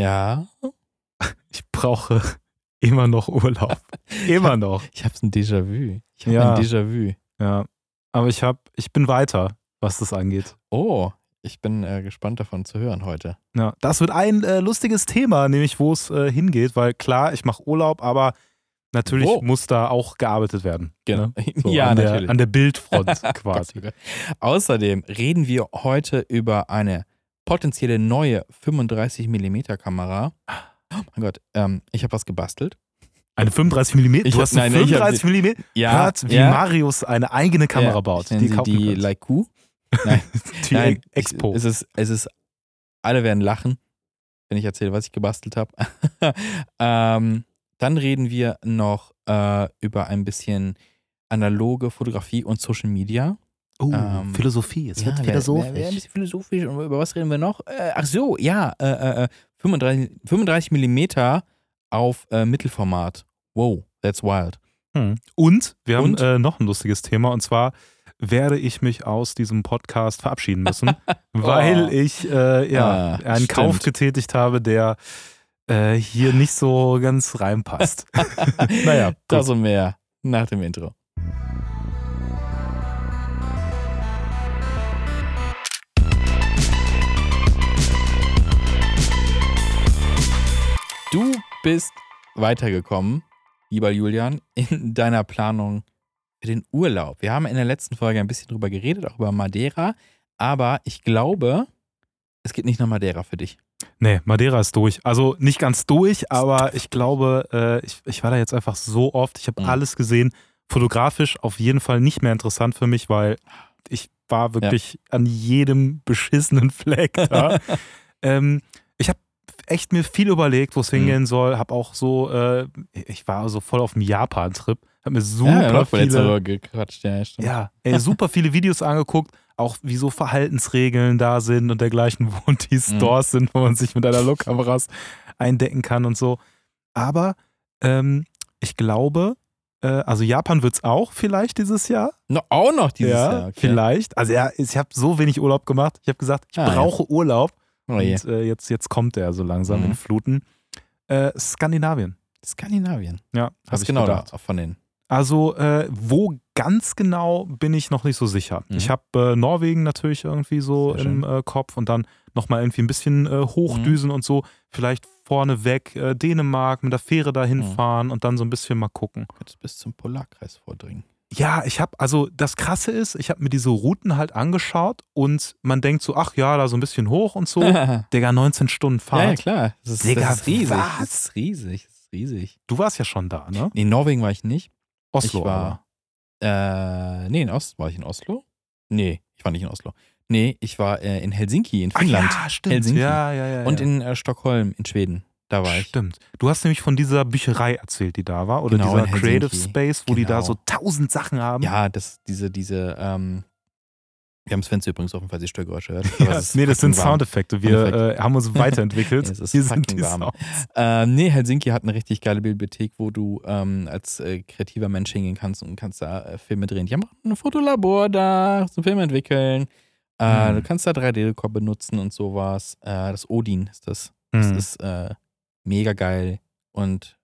Ja. Ich brauche immer noch Urlaub. Immer noch. Ich habe ein Déjà-vu. Ich habe Ja. ein Déjà-vu. Ja. Aber ich hab, ich bin weiter, was das angeht. Oh, ich bin äh, gespannt davon zu hören heute. Ja, das wird ein äh, lustiges Thema, nämlich wo es äh, hingeht, weil klar, ich mache Urlaub, aber natürlich Wo? muss da auch gearbeitet werden. Ne? So ja, an natürlich. Der, an der Bildfront quasi. oh Gott. Außerdem reden wir heute über eine potenzielle neue 35 mm Kamera. Oh mein Gott, ähm, ich habe was gebastelt. Eine 35 mm? Ich Du hast eine nein, ich hab 35 mm? Ja, Hört, wie ja. Marius eine eigene Kamera Ja, baut. Sie kaufen die. Leicu. Nein, die nein, Expo. Ich, es, ist, es ist, alle werden lachen, wenn ich erzähle, was ich gebastelt habe. ähm, dann reden wir noch äh, über ein bisschen analoge Fotografie und Social Media. Oh, ähm, Philosophie. Es wird wer- philosophisch. wer- wer ein bisschen philosophisch. Und über was reden wir noch? Äh, ach so, ja, äh, äh, 35, 35 Millimeter auf äh, Mittelformat. Wow, that's wild. Hm. Und wir haben Und? äh, noch ein lustiges Thema und zwar werde ich mich aus diesem Podcast verabschieden müssen, weil ich äh, ja, Ah, einen stimmt. Kauf getätigt habe, der äh, hier nicht so ganz reinpasst. naja, Das gut. und mehr nach dem Intro. Bist weitergekommen, lieber Julian, in deiner Planung für den Urlaub. Wir haben in der letzten Folge ein bisschen drüber geredet, auch über Madeira, aber ich glaube, es geht nicht nach Madeira für dich. Nee, Madeira ist durch. Also nicht ganz durch, aber ich glaube, äh, ich, ich war da jetzt einfach so oft. Ich habe Mhm. alles gesehen. Fotografisch auf jeden Fall nicht mehr interessant für mich, weil ich war wirklich an jedem beschissenen Fleck da. ähm, echt mir viel überlegt, wo es Mhm. hingehen soll. Habe auch so, äh, ich war so voll auf dem Japan-Trip. Habe mir ja, super letzte viele, gequatscht, ja, stimmt. ja, ey, super viele Videos angeguckt, auch wie so Verhaltensregeln da sind und dergleichen, wo die Mhm. Stores sind, wo man sich mit Analogkameras eindecken kann und so. Aber ähm, ich glaube, äh, also Japan wird es auch vielleicht dieses Jahr. No, auch noch dieses ja, Jahr. Okay. vielleicht. Also ja, ich habe so wenig Urlaub gemacht. Ich habe gesagt, ich Ah, ja. brauche Urlaub. Oh und äh, jetzt, jetzt kommt er so langsam Mhm. in Fluten. Äh, Skandinavien. Skandinavien. Ja, Was genau gedacht. da von den? Also, äh, wo ganz genau bin ich noch nicht so sicher. Mhm. Ich habe äh, Norwegen natürlich irgendwie so Sehr im äh, Kopf und dann nochmal irgendwie ein bisschen äh, hochdüsen und so. Vielleicht vorneweg Dänemark mit der Fähre dahin Mhm. fahren und dann so ein bisschen mal gucken. Jetzt bis zum Polarkreis vordringen. Ja, ich habe, also das Krasse ist, ich habe mir diese Routen halt angeschaut und man denkt so, ach ja, da so ein bisschen hoch und so. ja, Digga, 19 Stunden ja, Fahrt. klar. Das ist, Digga, das ist riesig. was? Das ist riesig. Das ist riesig. Du warst ja schon da, ne? Nee, in Norwegen war ich nicht. Oslo ich war, äh, nee, in Ost, war ich in Oslo? Nee, ich war nicht in Oslo. Nee, ich war äh, in Helsinki, in aber. Finnland. Ach ja, stimmt. Helsinki. Ja, ja, ja. Und ja. in äh, Stockholm, in Schweden. Da war ich. Stimmt. Du hast nämlich von dieser Bücherei erzählt, die da war. Oder Genau, dieser. Creative Space, wo die da Genau. so tausend Sachen haben. Ja, das, diese, diese, ähm, wir haben das Fenster übrigens offen, falls ihr Störgeräusche hört. Ja, nee, das sind warm. Soundeffekte. Wir äh, haben uns weiterentwickelt. Es ist Hier sind fucking die warm. Ähm, nee, Helsinki hat eine richtig geile Bibliothek, wo du ähm, als äh, kreativer Mensch hingehen kannst und kannst da äh, Filme drehen. Die haben auch ein Fotolabor da, so Filme entwickeln. Äh, Mhm. Du kannst da 3D-Drucker benutzen und sowas. Äh, das Odin ist das. Das Mhm. ist äh, mega geil. Und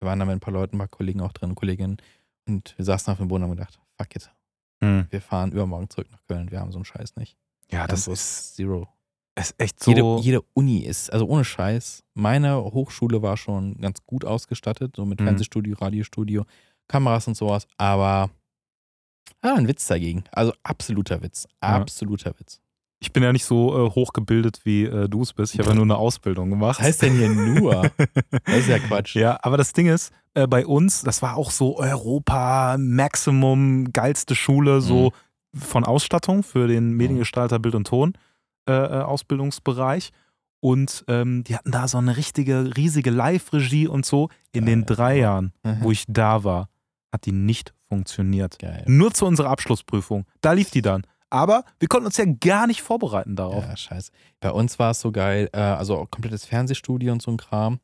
wir waren da mit ein paar Leuten, ein paar Kollegen auch drin, Kolleginnen. Und wir saßen auf dem Boden und haben gedacht, fuck it. Mhm. Wir fahren übermorgen zurück nach Köln. Wir haben so einen Scheiß nicht. Ja, Wir das ist, Zero. ist echt so. Jede, jede Uni ist, also ohne Scheiß, meine Hochschule war schon ganz gut ausgestattet, so mit Mhm. Fernsehstudio, Radiostudio, Kameras und sowas, aber ah, ein Witz dagegen. Also absoluter Witz. Ja. Absoluter Witz. Ich bin ja nicht so äh, hochgebildet, wie äh, du es bist. Ich habe ja nur eine Ausbildung gemacht. Was heißt denn hier nur? Das ist ja Quatsch. Ja, aber das Ding ist, äh, bei uns, das war auch so Europa, Maximum, geilste Schule, so Mhm. von Ausstattung für den Mediengestalter Bild und Ton äh, äh, Ausbildungsbereich. Und ähm, die hatten da so eine richtige, riesige Live-Regie und so. In den Geil. drei Jahren, Mhm. wo ich da war, hat die nicht funktioniert. Geil. Nur zu unserer Abschlussprüfung. Da lief die dann. Aber wir konnten uns ja gar nicht vorbereiten darauf. Ja, scheiße. Bei uns war es so geil, äh, also komplettes Fernsehstudio und so ein Kram.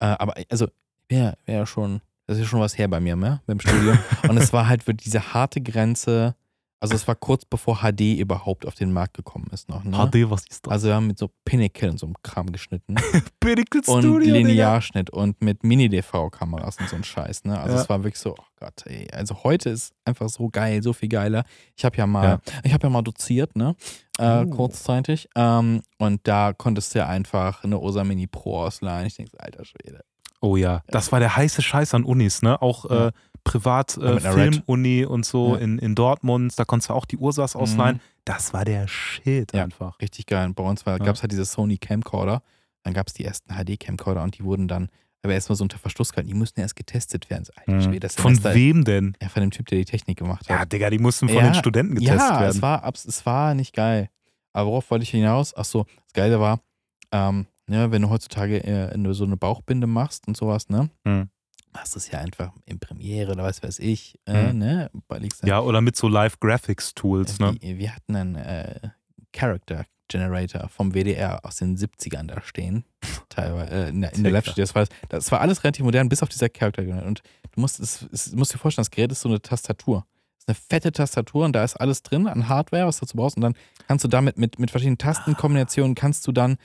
Äh, aber also, wäre wär ja schon, das ist ja schon was her bei mir, ne? Beim Studium. und es war halt wirklich diese harte Grenze. Also es war kurz bevor HD überhaupt auf den Markt gekommen ist noch. Ne? HD, was ist das? Also wir haben mit so Pinnacle und so einem Kram geschnitten. Pinnacle und Studio, Digga. Linearschnitt und mit Mini-DV-Kameras und so ein Scheiß. Ne? Also Ja. es war wirklich so, oh Gott, ey. Also heute ist einfach so geil, so viel geiler. Ich habe ja mal, Ja. ich habe ja mal doziert, ne? Äh, Oh. kurzzeitig. Ähm, und da konntest du ja einfach eine Osa Mini Pro ausleihen. Ich denke, alter Schwede. Oh ja, das war der heiße Scheiß an Unis, ne? Auch Ja. äh, privat Ja, äh, und so Ja. in, in Dortmund, da konntest du auch die Ursas ausleihen. Mhm. Das war der Shit Ja. einfach. Richtig geil. Und bei uns Ja. gab es halt diese Sony Camcorder. Dann gab es die ersten HD-Camcorder und die wurden dann, aber erstmal so unter Verschluss gehalten. Die mussten erst getestet werden. So, alter Mhm. Das Von Semester- wem denn? Ja, von dem Typ, der die Technik gemacht hat. Ja, Digga, die mussten von Ja, den Studenten getestet ja, werden. Es war, es war nicht geil. Aber worauf wollte ich hinaus? Ach so, das Geile war, ähm, ja, wenn du heutzutage äh, so eine Bauchbinde machst und sowas, ne? Hm. Machst du es ja einfach in Premiere oder was weiß ich, äh, Hm. ne? Ja, oder mit so Live-Graphics-Tools, ne? wir, hatten einen äh, Character Generator vom WDR aus den 70ern da stehen. Teilweise äh, in der, in der. Live-Studio. Das war, das war alles relativ modern, bis auf dieser Character Generator. Und du musst, es, es, musst dir vorstellen, das Gerät ist so eine Tastatur. Das ist eine fette Tastatur und da ist alles drin an Hardware, was du dazu brauchst. Und dann kannst du damit mit, mit verschiedenen Tastenkombinationen kannst du dann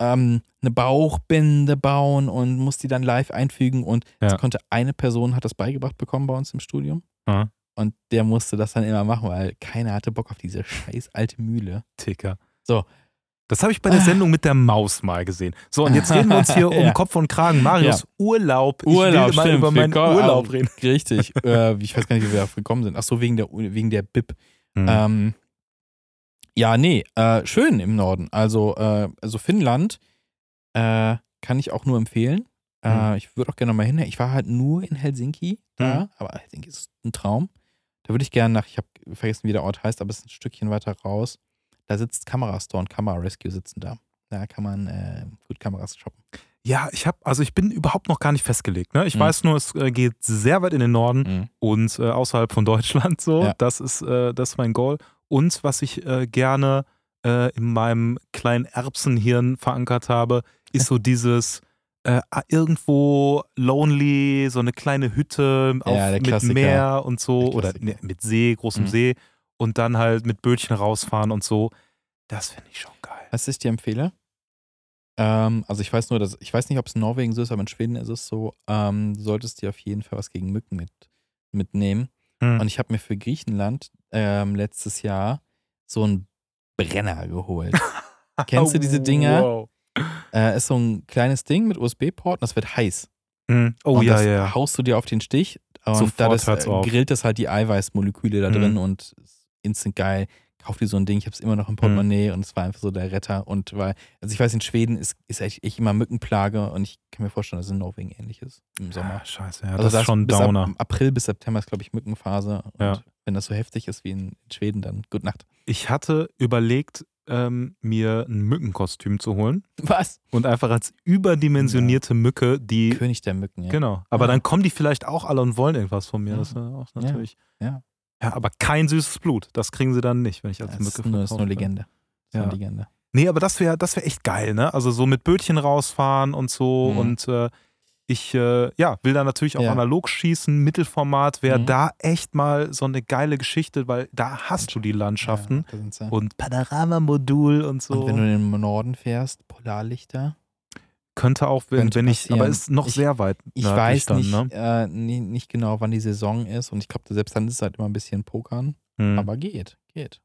ähm, eine Bauchbinde bauen und musst die dann live einfügen. Und das Ja. konnte eine Person, hat das beigebracht bekommen bei uns im Studium. Ja. Und der musste das dann immer machen, weil keiner hatte Bock auf diese scheiß alte Mühle. Ticker. So. Das habe ich bei der Ah. Sendung mit der Maus mal gesehen. So, und jetzt reden wir uns hier um Ja. Kopf und Kragen. Marius, Urlaub. Ich Urlaub, will mal stimmt. über meinen Willkommen- Urlaub reden. Richtig. äh, ich weiß gar nicht, wie wir darauf gekommen sind. Ach so, wegen der, wegen der BIP. Hm. Ähm, ja, nee, äh, schön im Norden. Also, äh, also Finnland äh, kann ich auch nur empfehlen. Äh, Hm. ich würde auch gerne mal hin. Ich war halt nur in Helsinki da, Hm. aber Helsinki ist ein Traum. Da würde ich gerne nach, ich habe vergessen, wie der Ort heißt, aber es ist ein Stückchen weiter raus. Da sitzt Kamerastore und Kamera Rescue sitzen da. Da kann man äh, gut Kameras shoppen. Ja, ich habe, also ich bin überhaupt noch gar nicht festgelegt. Ne? Ich Mhm. weiß nur, es äh, geht sehr weit in den Norden und äh, außerhalb von Deutschland so. Ja. Das ist, äh, das ist mein Goal. Und was ich äh, gerne äh, in meinem kleinen Erbsenhirn verankert habe, ist so dieses äh, irgendwo lonely, so eine kleine Hütte auf, Ja, mit Klassiker. Meer und so Der oder ne, mit See, großem Mhm. See und dann halt mit Bötchen rausfahren und so. Das finde ich schon geil. Was ich dir empfehle, ähm, also ich weiß nur, dass ich weiß nicht, ob es in Norwegen so ist, aber in Schweden ist es so, ähm, du solltest dir auf jeden Fall was gegen Mücken mit, mitnehmen. Hm. Und ich habe mir für Griechenland ähm, letztes Jahr so einen Brenner geholt. Kennst du diese Dinger? Wow. Äh, ist so ein kleines Ding mit USB-Port und das wird heiß. Hm. Oh und ja, das ja, haust du dir auf den Stich und Sofort da das, äh, grillt das halt die Eiweißmoleküle da Mhm. drin und ist instant geil. Kauf dir so ein Ding, ich habe es immer noch im Portemonnaie und es war einfach so der Retter. Und weil, also ich weiß, in Schweden ist, ist echt, echt immer Mückenplage und ich kann mir vorstellen, dass es in Norwegen ähnlich ist im Sommer. Ah, scheiße, ja, also das ist schon ein bis Downer. Ab, April bis September ist, glaube ich, Mückenphase. Und Ja. wenn das so heftig ist wie in Schweden, dann gute Nacht. Ich hatte überlegt, ähm, mir ein Mückenkostüm zu holen Was? und einfach als überdimensionierte Mücke, die. König der Mücken, ja. Genau. Aber Ah. dann kommen die vielleicht auch alle und wollen irgendwas von mir. Ja. Das ist auch Ja. natürlich. Ja. Ja, aber kein süßes Blut. Das kriegen sie dann nicht, wenn ich als Das Mücke nur, das ist nur. Legende. Das ist Ja. Legende. Nee, aber das wäre das wär echt geil, ne? Also so mit Bötchen rausfahren und so. Mhm. Und äh, ich äh, ja, will da natürlich auch Ja. analog schießen. Mittelformat wäre Mhm. da echt mal so eine geile Geschichte, weil da hast du die Landschaften. Ja. Und Panorama-Modul und so. Und wenn du in den Norden fährst, Polarlichter. Könnte auch, wenn, wenn ich, aber ist noch Ich- sehr weit. Ich weiß dann, nicht, Ne? äh, nie- nicht genau, wann die Saison ist. Und ich glaube, selbst dann ist es halt immer ein bisschen Pokern. Hm. Aber geht, geht.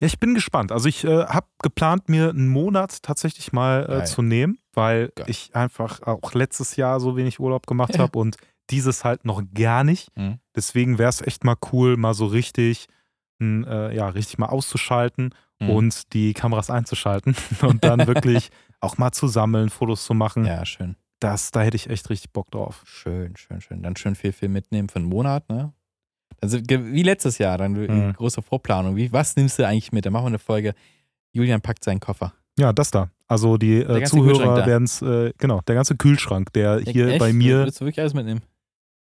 Ja, ich bin gespannt. Also ich äh, habe geplant, mir einen Monat tatsächlich mal äh, zu nehmen, weil Geil. ich einfach auch letztes Jahr so wenig Urlaub gemacht habe und dieses halt noch gar nicht. Mhm. Deswegen wäre es echt mal cool, mal so richtig, äh, ja, richtig mal auszuschalten Mhm. und die Kameras einzuschalten und dann wirklich auch mal zu sammeln, Fotos zu machen. Ja, schön. Das, da hätte ich echt richtig Bock drauf. Schön, schön, schön. Dann schön viel, viel mitnehmen für einen Monat, ne? Also wie letztes Jahr, dann Mhm. große Vorplanung. Wie, was nimmst du eigentlich mit? Dann machen wir eine Folge. Julian packt seinen Koffer. Ja, das da. Also die äh, Zuhörer werden es, äh, genau, der ganze Kühlschrank, der hier Echt? bei mir, Willst du wirklich alles mitnehmen?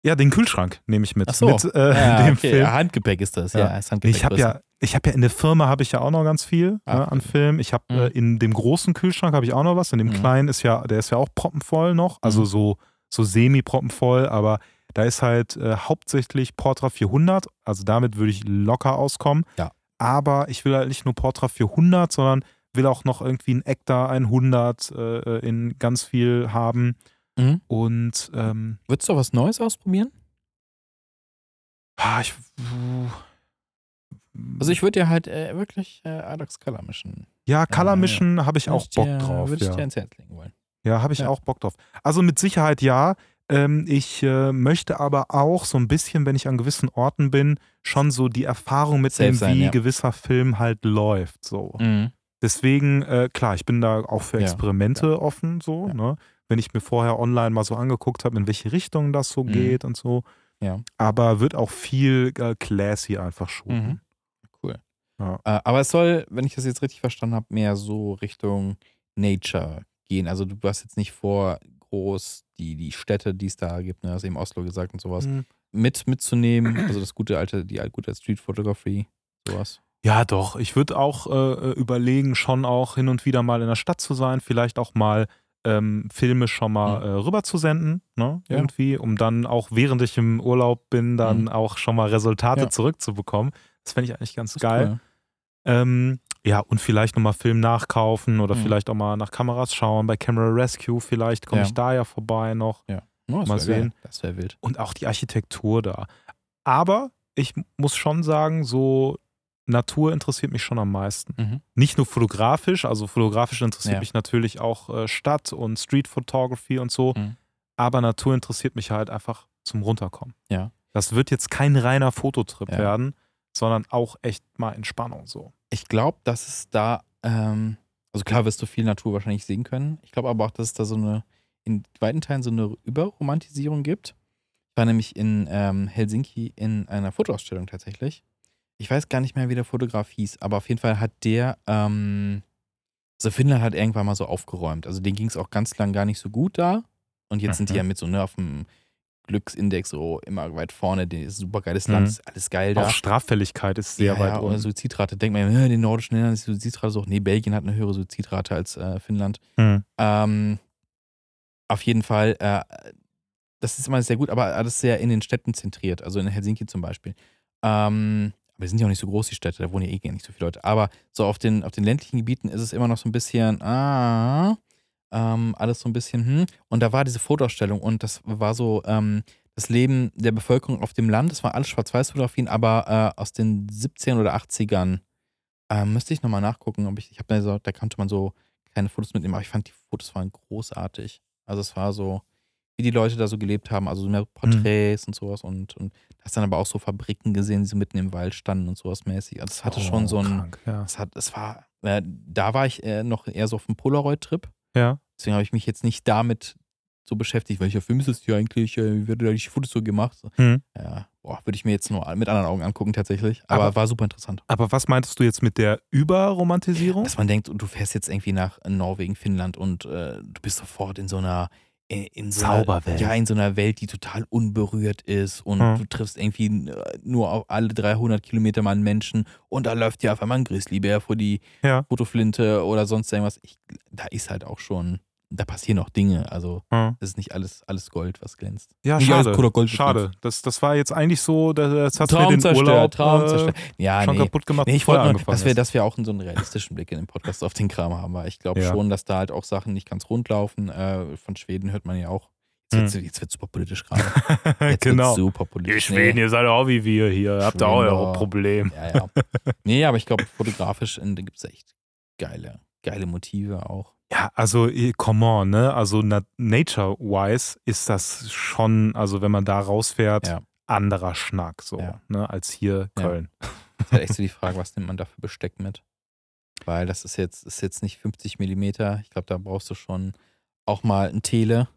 Ja, den Kühlschrank nehme ich mit. Ach so. Mit äh, Ja, dem okay. Film. Ja, Handgepäck ist das. Ja, Ja. ist Handgepäck Ich habe ja, ich habe ja in der Firma habe ich ja auch noch ganz viel Ach, ne, an Film. Ich habe Mhm. äh, in dem großen Kühlschrank habe ich auch noch was. In dem Mhm. kleinen ist ja, der ist ja auch proppenvoll noch, also Mhm. so so semi proppenvoll, aber da ist halt äh, hauptsächlich Portra 400. Also damit würde ich locker auskommen. Ja. aber ich will halt nicht nur Portra 400, sondern will auch noch irgendwie ein Ektar 100 äh, in ganz viel haben. Mhm. Und ähm, Würdest du was Neues ausprobieren? ah, ich, Also ich würde dir halt äh, wirklich äh, Adax Color mischen. ja, Color ja. Mission habe ich auch Bock dir, drauf. Würde ich Ja, dir ins Herz legen wollen. ja habe ich Ja. auch Bock drauf. Also mit Sicherheit ja. Ähm, ich äh, möchte aber auch so ein bisschen, wenn ich an gewissen Orten bin, schon so die Erfahrung mitnehmen, sein, wie ja. gewisser Film halt läuft. So. Mhm. Deswegen, äh, klar, ich bin da auch für Ja, Experimente offen, so, Ja. ne? Wenn ich mir vorher online mal so angeguckt habe, in welche Richtung das so Mhm. geht und so. Ja. Aber wird auch viel äh, classy einfach shooten. Mhm. Cool. Ja. Äh, aber es soll, wenn ich das jetzt richtig verstanden habe, mehr so Richtung Nature gehen. Also du hast jetzt nicht vor, groß die, die Städte, die es da gibt, ne, hast eben Oslo gesagt und sowas, Mhm. mit mitzunehmen. Also das gute alte, die alte gute Street Photography, sowas. Ja, doch. Ich würde auch äh, überlegen, schon auch hin und wieder mal in der Stadt zu sein, vielleicht auch mal ähm, Filme schon mal Mhm. äh, rüber zu senden, ne? Ja. Irgendwie, um dann auch während ich im Urlaub bin, dann Mhm. auch schon mal Resultate Ja. zurückzubekommen. Das fände ich eigentlich ganz geil. cool. Ähm, ja, und vielleicht nochmal Film nachkaufen oder Mhm. vielleicht auch mal nach Kameras schauen. Bei Camera Rescue vielleicht komme Ja. ich da ja vorbei noch. Ja. Oh, Mal wär geil. sehen. Das wäre wild. Und auch die Architektur da. Aber ich muss schon sagen, so Natur interessiert mich schon am meisten. Mhm. Nicht nur fotografisch, also fotografisch interessiert Ja. mich natürlich auch äh, Stadt und Street Photography und so. Mhm. Aber Natur interessiert mich halt einfach zum Runterkommen. Ja. Das wird jetzt kein reiner Fototrip Ja. werden, sondern auch echt mal Entspannung so. Ich glaube, dass es da, ähm, also klar wirst du viel Natur wahrscheinlich sehen können. Ich glaube aber auch, dass es da so eine, in weiten Teilen so eine Überromantisierung gibt. Ich war nämlich in ähm, Helsinki in einer Fotoausstellung tatsächlich. Ich weiß gar nicht mehr, wie der Fotograf hieß, aber auf jeden Fall hat der, ähm, also Finnland hat irgendwann mal so aufgeräumt. Also denen ging es auch ganz lang gar nicht so gut da. Und jetzt sind die Mhm. ja mit so, ne, auf dem Glücksindex so immer weit vorne. Das ist ein super geiles Mhm. Land, ist alles geil da. Auch Straffälligkeit ist sehr ja, weit ja, unten. Suizidrate. Denkt man, ja, in den nordischen Ländern ist die Suizidrate so hoch. Nee, Belgien hat eine höhere Suizidrate als äh, Finnland. Hm. Ähm, auf jeden Fall, äh, das ist immer sehr gut, aber alles sehr in den Städten zentriert. Also in Helsinki zum Beispiel. Ähm, die sind ja auch nicht so groß, die Städte, da wohnen ja eh gar nicht so viele Leute. Aber so auf den, auf den ländlichen Gebieten ist es immer noch so ein bisschen, ah, ähm, alles so ein bisschen, hm. Und da war diese Fotoausstellung und das war so, ähm, das Leben der Bevölkerung auf dem Land, das war alles Schwarz-Weiß-Fotografien, aber äh, aus den 17 oder 80ern. Ähm, müsste ich nochmal nachgucken, ob ich, ich habe mir so, da konnte man so keine Fotos mitnehmen, aber ich fand die Fotos waren großartig. Also es war so, wie die Leute da so gelebt haben, also so mehr Porträts und sowas und, und hast dann aber auch so Fabriken gesehen, die so mitten im Wald standen und sowas mäßig. Also es hatte schon so ein, Oh, Krank, ja. es hat, es war, äh, da war ich äh, noch eher so auf dem Polaroid-Trip. ja. Deswegen habe ich mich jetzt nicht damit so beschäftigt, welcher Film ist das hier eigentlich, äh, wie wird da die Fotos so gemacht? So, Hm. Ja, boah, würde ich mir jetzt nur mit anderen Augen angucken tatsächlich. Aber, Aber- war super interessant. Aber was meintest du jetzt mit der Überromantisierung? Dass man denkt, du fährst jetzt irgendwie nach Norwegen, Finnland und äh, du bist sofort in so einer in, in so einer, Zauberwelt. Ja, in so einer Welt, die total unberührt ist und Hm. du triffst irgendwie äh, nur auf alle 300 Kilometer mal einen Menschen und da läuft dir auf einmal ein Grizzlybär vor die Ja. Fotoflinte oder sonst irgendwas. Ich, da ist halt auch schon, da passieren auch Dinge. Also Hm. es ist nicht alles, alles Gold, was glänzt. Ja, schade. Kohle, Gold, schade. Das, das war jetzt eigentlich so, das, das hat mir Traum den zerstört, Urlaub Traum äh, zerstört. Ja, schon nee. kaputt gemacht, Nee, ich wollte nur, dass wir, dass wir auch so einen realistischen Blick in den Podcast auf den Kram haben, weil ich glaube Ja. schon, dass da halt auch Sachen nicht ganz rund laufen. Äh, von Schweden hört man ja auch. Jetzt wird es super politisch gerade. Jetzt genau. super politisch. Ihr Schweden, ihr seid auch wie wir hier. Habt ihr auch eure oh. Probleme. Ja, ja. Nee, aber ich glaube, fotografisch da gibt es echt geile, geile Motive auch. Ja, also come on, ne? Also na, nature-wise ist das schon, also wenn man da rausfährt, Ja. anderer Schnack so, Ja. ne? Als hier Ja. Köln. ist halt echt so die Frage, was nimmt man da für Besteck mit? Weil das ist jetzt, ist jetzt nicht 50 Millimeter. Ich glaube, da brauchst du schon auch mal ein Tele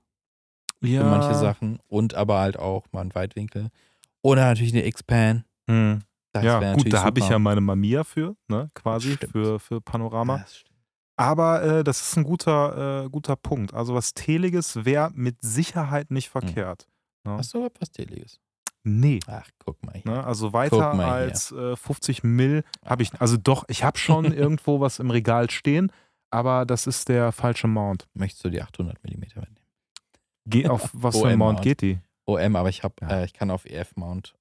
für manche Sachen und aber halt auch mal einen Weitwinkel. Oder natürlich eine X-Pan. Hm. Das Ja, gut, da habe ich ja meine Mamiya für, ne? Quasi Stimmt. für, für Panorama. Ja, das stimmt. Aber äh, das ist ein guter, äh, guter Punkt. Also was Teliges wäre mit Sicherheit nicht Hm. verkehrt. Ne? Hast du was Teliges? Nee. Ach, guck mal hier. Ne? Also weiter hier. als äh, 50 Mill habe ich. Also doch, ich habe schon irgendwo was im Regal stehen, aber das ist der falsche Mount. Möchtest du die 800 Millimeter mitnehmen? Ge auf was für ein Mount. geht die? OM, aber ich habe, Ja. äh, ich kann auf EF Mount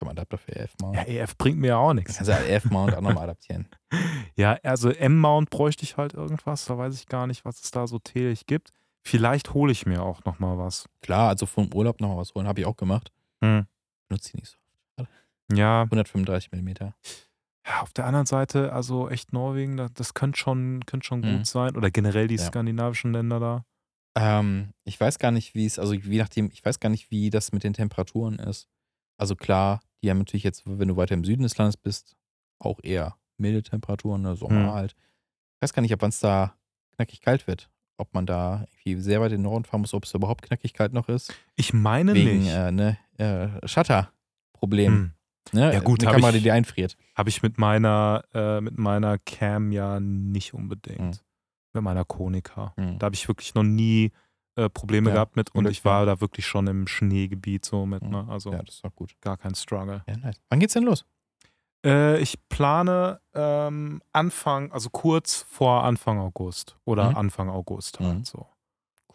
Komm, Adapter für EF-Mount. Ja, EF bringt mir ja auch nichts. Du EF-Mount auch nochmal adaptieren. Ja, also M-Mount bräuchte ich halt irgendwas. Da weiß ich gar nicht, was es da so täglich gibt. Vielleicht hole ich mir auch nochmal was. Klar, also vom Urlaub nochmal was holen, habe ich auch gemacht. Hm. Benutze die nicht so. Ja, 135 mm. ja, auf der anderen Seite, also echt Norwegen, das, das könnte schon, könnte schon Mhm. gut sein. Oder generell die Ja. skandinavischen Länder da. Ähm, ich weiß gar nicht, wie es, also je nachdem, ich weiß gar nicht, wie das mit den Temperaturen ist. Also klar, die haben natürlich jetzt, wenn du weiter im Süden des Landes bist, auch eher milde Temperaturen, ne, Sommer Mhm. halt. Ich weiß gar nicht, ab wann es da knackig kalt wird. Ob man da irgendwie sehr weit in den Norden fahren muss, ob es überhaupt knackig kalt noch ist. Ich meine Wegen nicht. äh, ne, äh, Shutter-Problem. Hm. Ne? Ja, gut, Eine Kamera, ich- die einfriert. Habe ich mit meiner, äh, mit meiner Cam ja nicht unbedingt. Hm. Mit meiner Konica. Hm. Da habe ich wirklich noch nie äh, Probleme Ja, gehabt mit und ich war da wirklich schon im Schneegebiet so mit, ne? Also Ja, das ist gut. gar kein Struggle. Ja, nice. Wann geht's denn los? Äh, ich plane ähm, Anfang, also kurz vor Anfang August oder Mhm. Anfang August halt Mhm. so.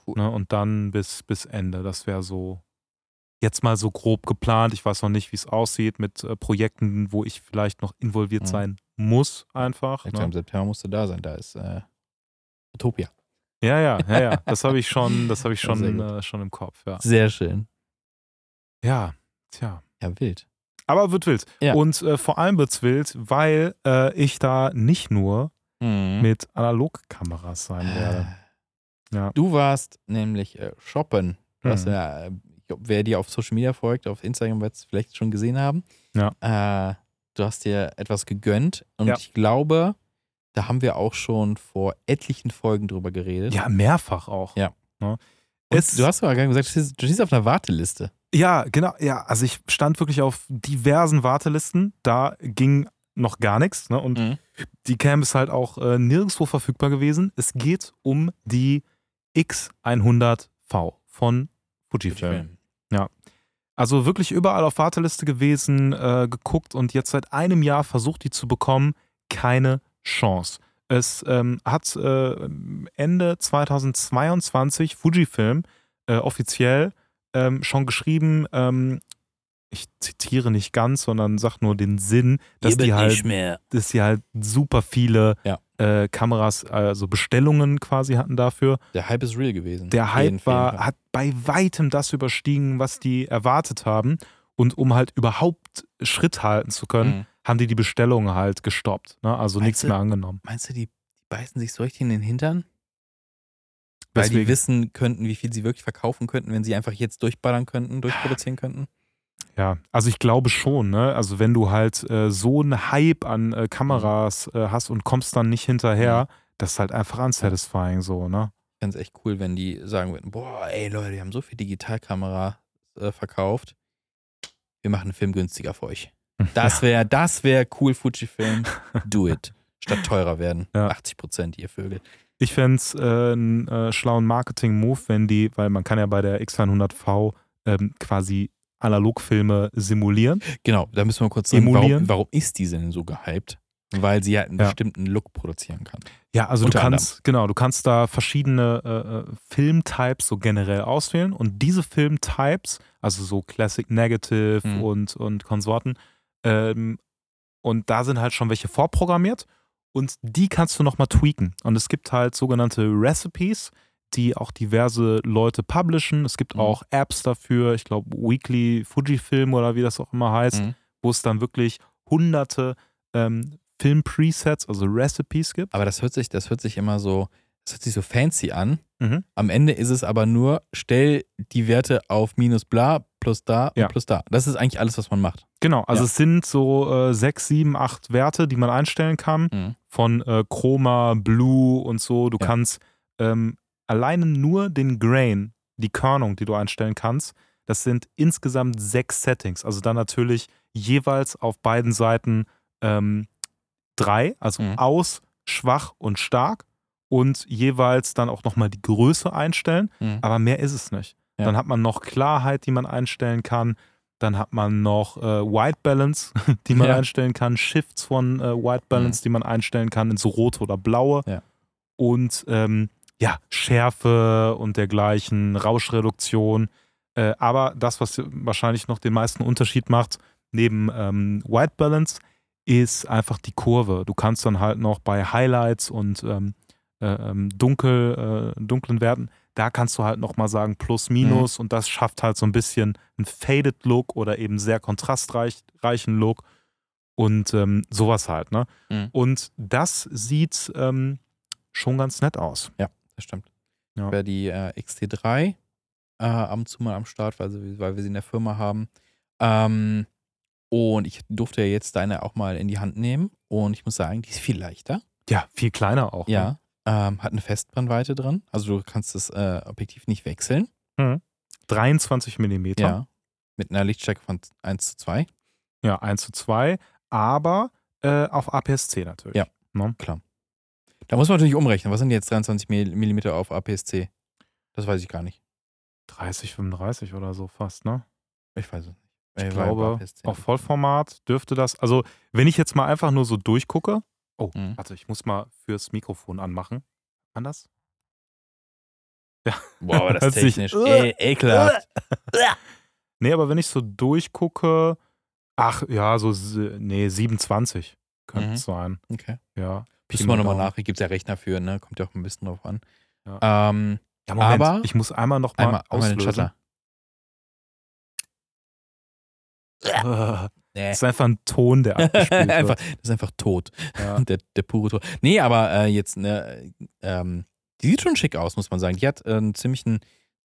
Cool. Ne? Und dann bis, bis Ende. Das wäre so jetzt mal so grob geplant. Ich weiß noch nicht, wie es aussieht mit äh, Projekten, wo ich vielleicht noch involviert Mhm. sein muss, einfach. Ne? Im September musst du da sein. Da ist äh, Utopia. Ja, ja, ja, ja. Das habe ich schon, das habe ich schon, äh, schon im Kopf, ja. Sehr schön. Ja, tja. Ja, wild. Aber wird wild. Ja. Und äh, vor allem wird's wild, weil äh, ich da nicht nur Mhm. mit Analogkameras sein werde. Ja. Du warst nämlich äh, shoppen. Du hast Mhm. ja, äh, wer dir auf Social Media folgt, auf Instagram wird es vielleicht schon gesehen haben. Ja. Äh, du hast dir etwas gegönnt und Ja. ich glaube, da haben wir auch schon vor etlichen Folgen drüber geredet. Ja, mehrfach auch. Ja. Ne? Und Es, du hast sogar gesagt, du stehst, du stehst auf einer Warteliste. ja, genau. Ja, also ich stand wirklich auf diversen Wartelisten. Da ging noch gar nichts. Ne? Und Mhm. die Cam ist halt auch äh, nirgendwo verfügbar gewesen. Es geht um die X100V von Fujifilm. Also wirklich überall auf Warteliste gewesen, äh, geguckt und jetzt seit einem Jahr versucht, die zu bekommen. Keine Chance. Es ähm, hat äh, Ende 2022 Fujifilm äh, offiziell ähm, schon geschrieben, ähm, ich zitiere nicht ganz, sondern sag nur den Sinn, dass die halt dass sie halt super viele Ja. äh, Kameras, also Bestellungen quasi hatten dafür. Der Hype ist real gewesen. Der Hype jeden war, hat bei weitem das überstiegen, was die erwartet haben. Und um halt überhaupt Schritt halten zu können, Mhm. Haben die die Bestellungen halt gestoppt. Ne? Also Meinst nichts du- mehr angenommen. Meinst du, die, die beißen sich so richtig in den Hintern? Weil die Deswegen- wissen könnten, wie viel sie wirklich verkaufen könnten, wenn sie einfach jetzt durchballern könnten, durchproduzieren könnten? Ja, also ich glaube schon, ne? Also wenn du halt äh, so einen Hype an äh, Kameras äh, hast und kommst dann nicht hinterher, das ist halt einfach unsatisfying so, ne? Ich fände es echt cool, wenn die sagen würden, boah, ey Leute, die haben so viel Digitalkamera äh, verkauft. Wir machen einen Film günstiger für euch. Das wäre, das wäre cool, Fujifilm. Do it. Statt teurer werden. Ja. 80 Prozent, ihr Vögel. Ich fände es äh, einen äh, schlauen Marketing-Move, wenn die, weil man kann ja bei der X100V ähm, quasi Analogfilme simulieren. Genau, da müssen wir kurz sagen, warum, warum ist die denn so gehypt? Weil sie halt einen Ja. bestimmten Look produzieren kann. Ja, also Unter du kannst, genau, du kannst da verschiedene äh, äh, Filmtypes so generell auswählen und diese Filmtypes, also so Classic Negative Mhm. und, und Konsorten, ähm, und da sind halt schon welche vorprogrammiert und die kannst du nochmal tweaken. Und es gibt halt sogenannte Recipes, die auch diverse Leute publishen. Es gibt Mhm. auch Apps dafür, ich glaube Weekly Fujifilm oder wie das auch immer heißt, Mhm. wo es dann wirklich hunderte ähm, Film-Presets, also Recipes gibt. Aber das hört sich, das hört sich immer so, das hört sich so fancy an. Mhm. Am Ende ist es aber nur, stell die Werte auf minus bla, plus da und Ja. plus da. Das ist eigentlich alles, was man macht. Genau, also Ja. es sind so äh, sechs, sieben, acht Werte, die man einstellen kann. Mhm. Von äh, Chroma, Blue und so. Du Ja. kannst ähm, alleine nur den Grain, die Körnung, die du einstellen kannst, das sind insgesamt sechs Settings. Also dann natürlich jeweils auf beiden Seiten ähm, drei, also Mhm. aus, schwach und stark. Und jeweils dann auch nochmal die Größe einstellen. Mhm. Aber mehr ist es nicht. Ja. Dann hat man noch Klarheit, die man einstellen kann. Dann hat man noch äh, White Balance, die man Ja. einstellen kann. Shifts von äh, White Balance, die man einstellen kann ins rote oder blaue. Ja. Und ähm, ja, Schärfe und dergleichen, Rauschreduktion. Äh, aber das, was wahrscheinlich noch den meisten Unterschied macht, neben ähm, White Balance ist einfach die Kurve. Du kannst dann halt noch bei Highlights und ähm, äh, ähm, dunkel, äh, dunklen Werten, da kannst du halt nochmal sagen plus, minus und das schafft halt so ein bisschen einen Faded Look oder eben sehr kontrastreichen Look und ähm, sowas halt. Ne? Mhm. Und das sieht ähm, schon ganz nett aus. Das stimmt. Ja. Wäre die äh, XT3 äh, ab und zu mal am Start, weil, sie, weil wir sie in der Firma haben. Ähm, und ich durfte ja jetzt deine auch mal in die Hand nehmen. Und ich muss sagen, die ist viel leichter. Ja, viel kleiner auch. Ne? Ähm, hat eine Festbrennweite drin. Also du kannst das äh, Objektiv nicht wechseln. 23 Millimeter. Ja. Mit einer Lichtstärke von 1 zu 2. Ja, 1 zu 2, aber äh, auf APS-C natürlich. Ja. Ne? Klar. Da muss man natürlich umrechnen. Was sind jetzt 23 mm auf APS-C? Das weiß ich gar nicht. 30, 35 oder so fast, ne? Ich weiß es nicht. Ich weil glaube, auf Vollformat dürfte das, also wenn ich jetzt mal einfach nur so durchgucke, oh, Mhm. warte, ich muss mal fürs Mikrofon anmachen. Anders? Boah, aber das Hört ist sich- technisch e ekelhaft. Nee, aber wenn ich so durchgucke, ach ja, so, nee, 27 könnte Mhm. es sein. Okay. Ja. Pi Müssen mal wir nochmal Daumen. nach. Gibt es ja Rechner für, ne? Kommt ja auch ein bisschen drauf an. Ja. Ähm, Ja, Moment, Aber- ich muss einmal noch mal einmal, einmal den auslösen. Shutter. Nee. ist einfach ein Ton, der abgespielt einfach, wird. das ist einfach tot. Ja. Der, der pure Tod. Nee, aber äh, jetzt, ne, ähm, die sieht schon schick aus, muss man sagen. Die hat äh, einen ziemlichen,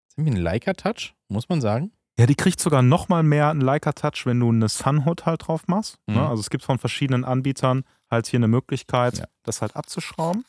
ziemlichen Leica-Touch, muss man sagen. Ja, die kriegt sogar noch mal mehr einen Leica-Touch, wenn du eine Sunhood halt drauf machst. Mhm. Ne? Also es gibt von verschiedenen Anbietern halt hier eine Möglichkeit, Ja. das halt abzuschrauben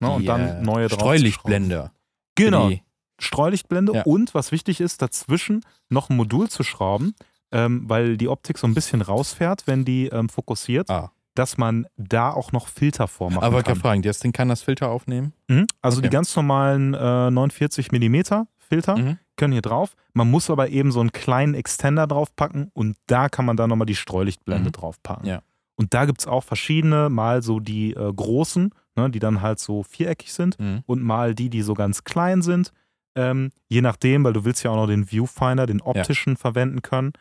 ne? und dann äh, neue drauf Streulichtblende. Genau, Streulichtblende Ja. und was wichtig ist, dazwischen noch ein Modul zu schrauben, ähm, weil die Optik so ein bisschen rausfährt, wenn die ähm, fokussiert, Ah. dass man da auch noch Filter vormachen aber ich kann. kann fragen, das Ding kann das Filter aufnehmen? Mhm. Also Okay. die ganz normalen äh, 49 mm Filter Mhm. können hier drauf. Man muss aber eben so einen kleinen Extender draufpacken und da kann man dann nochmal die Streulichtblende Mhm. draufpacken. Ja. Und da gibt es auch verschiedene, mal so die äh, großen, ne, die dann halt so viereckig sind Mhm. und mal die, die so ganz klein sind. Ähm, je nachdem, weil du willst ja auch noch den Viewfinder, den optischen verwenden können.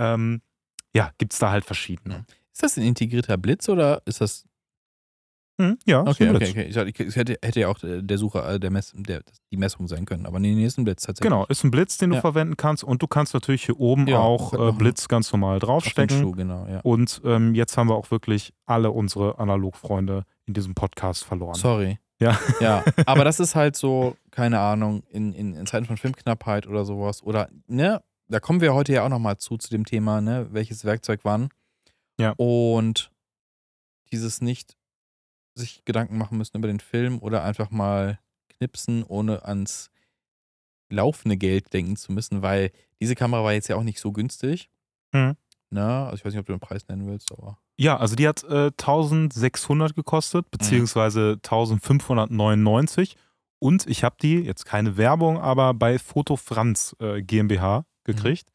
Ähm, ja, gibt es da halt verschiedene. Ist das ein integrierter Blitz oder ist das. Mhm. Ja, Okay, okay, okay. Ich Es hätte, hätte ja auch der der Sucher, äh, der, Mess, der die Messung sein können. Aber nee, nee, ist ein Blitz tatsächlich. Genau, ist ein Blitz, den du Ja. verwenden kannst und du kannst natürlich hier oben Ja, auch äh, Blitz ganz normal draufstecken. Schuh, genau, ja. Und ähm, jetzt haben wir auch wirklich alle unsere Analogfreunde in diesem Podcast verloren. Sorry. Ja. Ja, aber das ist halt so, keine Ahnung, in, in, in Zeiten von Filmknappheit oder sowas. Oder, ne, da kommen wir heute ja auch nochmal zu, zu dem Thema, ne, welches Werkzeug wann. Ja. Und dieses nicht sich Gedanken machen müssen über den Film oder einfach mal knipsen, ohne ans laufende Geld denken zu müssen, weil diese Kamera war jetzt ja auch nicht so günstig. Mhm. Ne? Also ich weiß nicht, ob du den Preis nennen willst, aber. Ja, also die hat äh, 1600 gekostet, beziehungsweise 1599. Und ich habe die, jetzt keine Werbung, aber bei Foto Franz äh, GmbH gekriegt.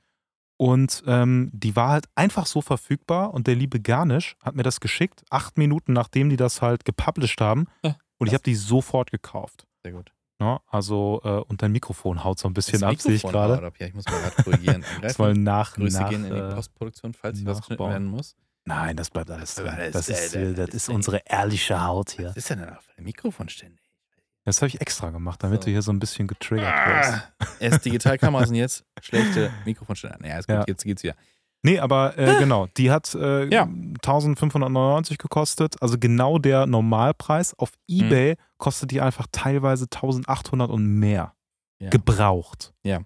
Und ähm, die war halt einfach so verfügbar und der liebe Garnisch hat mir das geschickt, acht Minuten nachdem die das halt gepublished haben. Ja, und ich habe die sofort gekauft. Sehr gut. Ne? Also, äh, und dein Mikrofon haut so ein bisschen Das ab, sehe ich gerade. Ja, ich muss mal gerade korrigieren. Das soll nach, Grüße nach gehen in die äh, Postproduktion, falls was geschnitten werden muss. Nein, das bleibt alles drin. Das- Das ist, äh, das das- ist unsere ehrliche Haut hier. Was ist denn da für ein Mikrofon ständig? Das habe ich extra gemacht, damit So. du hier so ein bisschen getriggert wirst. Ah, erst Digitalkameras und jetzt schlechte Mikrofonständer. Naja, ist gut, Ja. jetzt geht's wieder. Nee, aber äh, genau, die hat äh, Ja. 1599 gekostet. Also genau der Normalpreis. Auf Mhm. Ebay kostet die einfach teilweise 1800 und mehr. Ja. Gebraucht. Ja.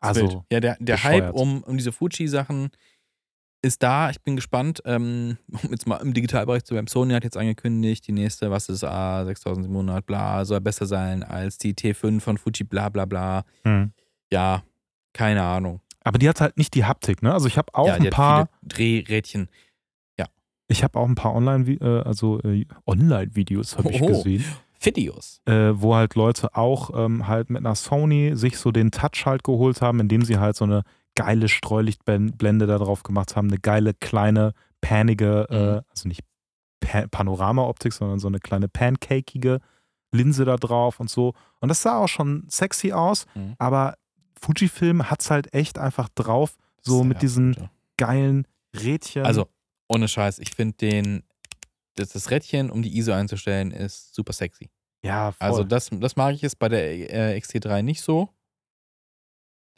Also, ja, der, der. Hype um, um diese Fuji-Sachen ist da. Ich bin gespannt. Ähm, um jetzt mal im Digitalbereich zu bleiben. Sony hat jetzt angekündigt, die nächste, was ist A, 6700, bla, soll besser sein als die T5 von Fuji, bla, bla, bla. hm. Ja, keine Ahnung. aber die hat halt nicht die Haptik, ne? Also ich habe auch ja, ein paar, Drehrädchen. ich habe auch ein paar Online, äh, also äh, Online-Videos habe ich Oh. gesehen. Videos. äh, wo halt Leute auch ähm, halt mit einer Sony sich so den Touch halt geholt haben, indem sie halt so eine geile Streulichtblende da drauf gemacht haben, eine geile kleine panige, äh, Mhm. also nicht pa Panorama-Optik, sondern so eine kleine pancakige Linse da drauf und so. Und das sah auch schon sexy aus, Mhm. aber Fujifilm hat es halt echt einfach drauf, so mit diesen gut, ja. geilen Rädchen. Also, ohne Scheiß, ich finde den, das, das Rädchen, um die ISO einzustellen, ist super sexy. ja, voll. Also, das, das mag ich jetzt bei der äh, XT3 nicht so.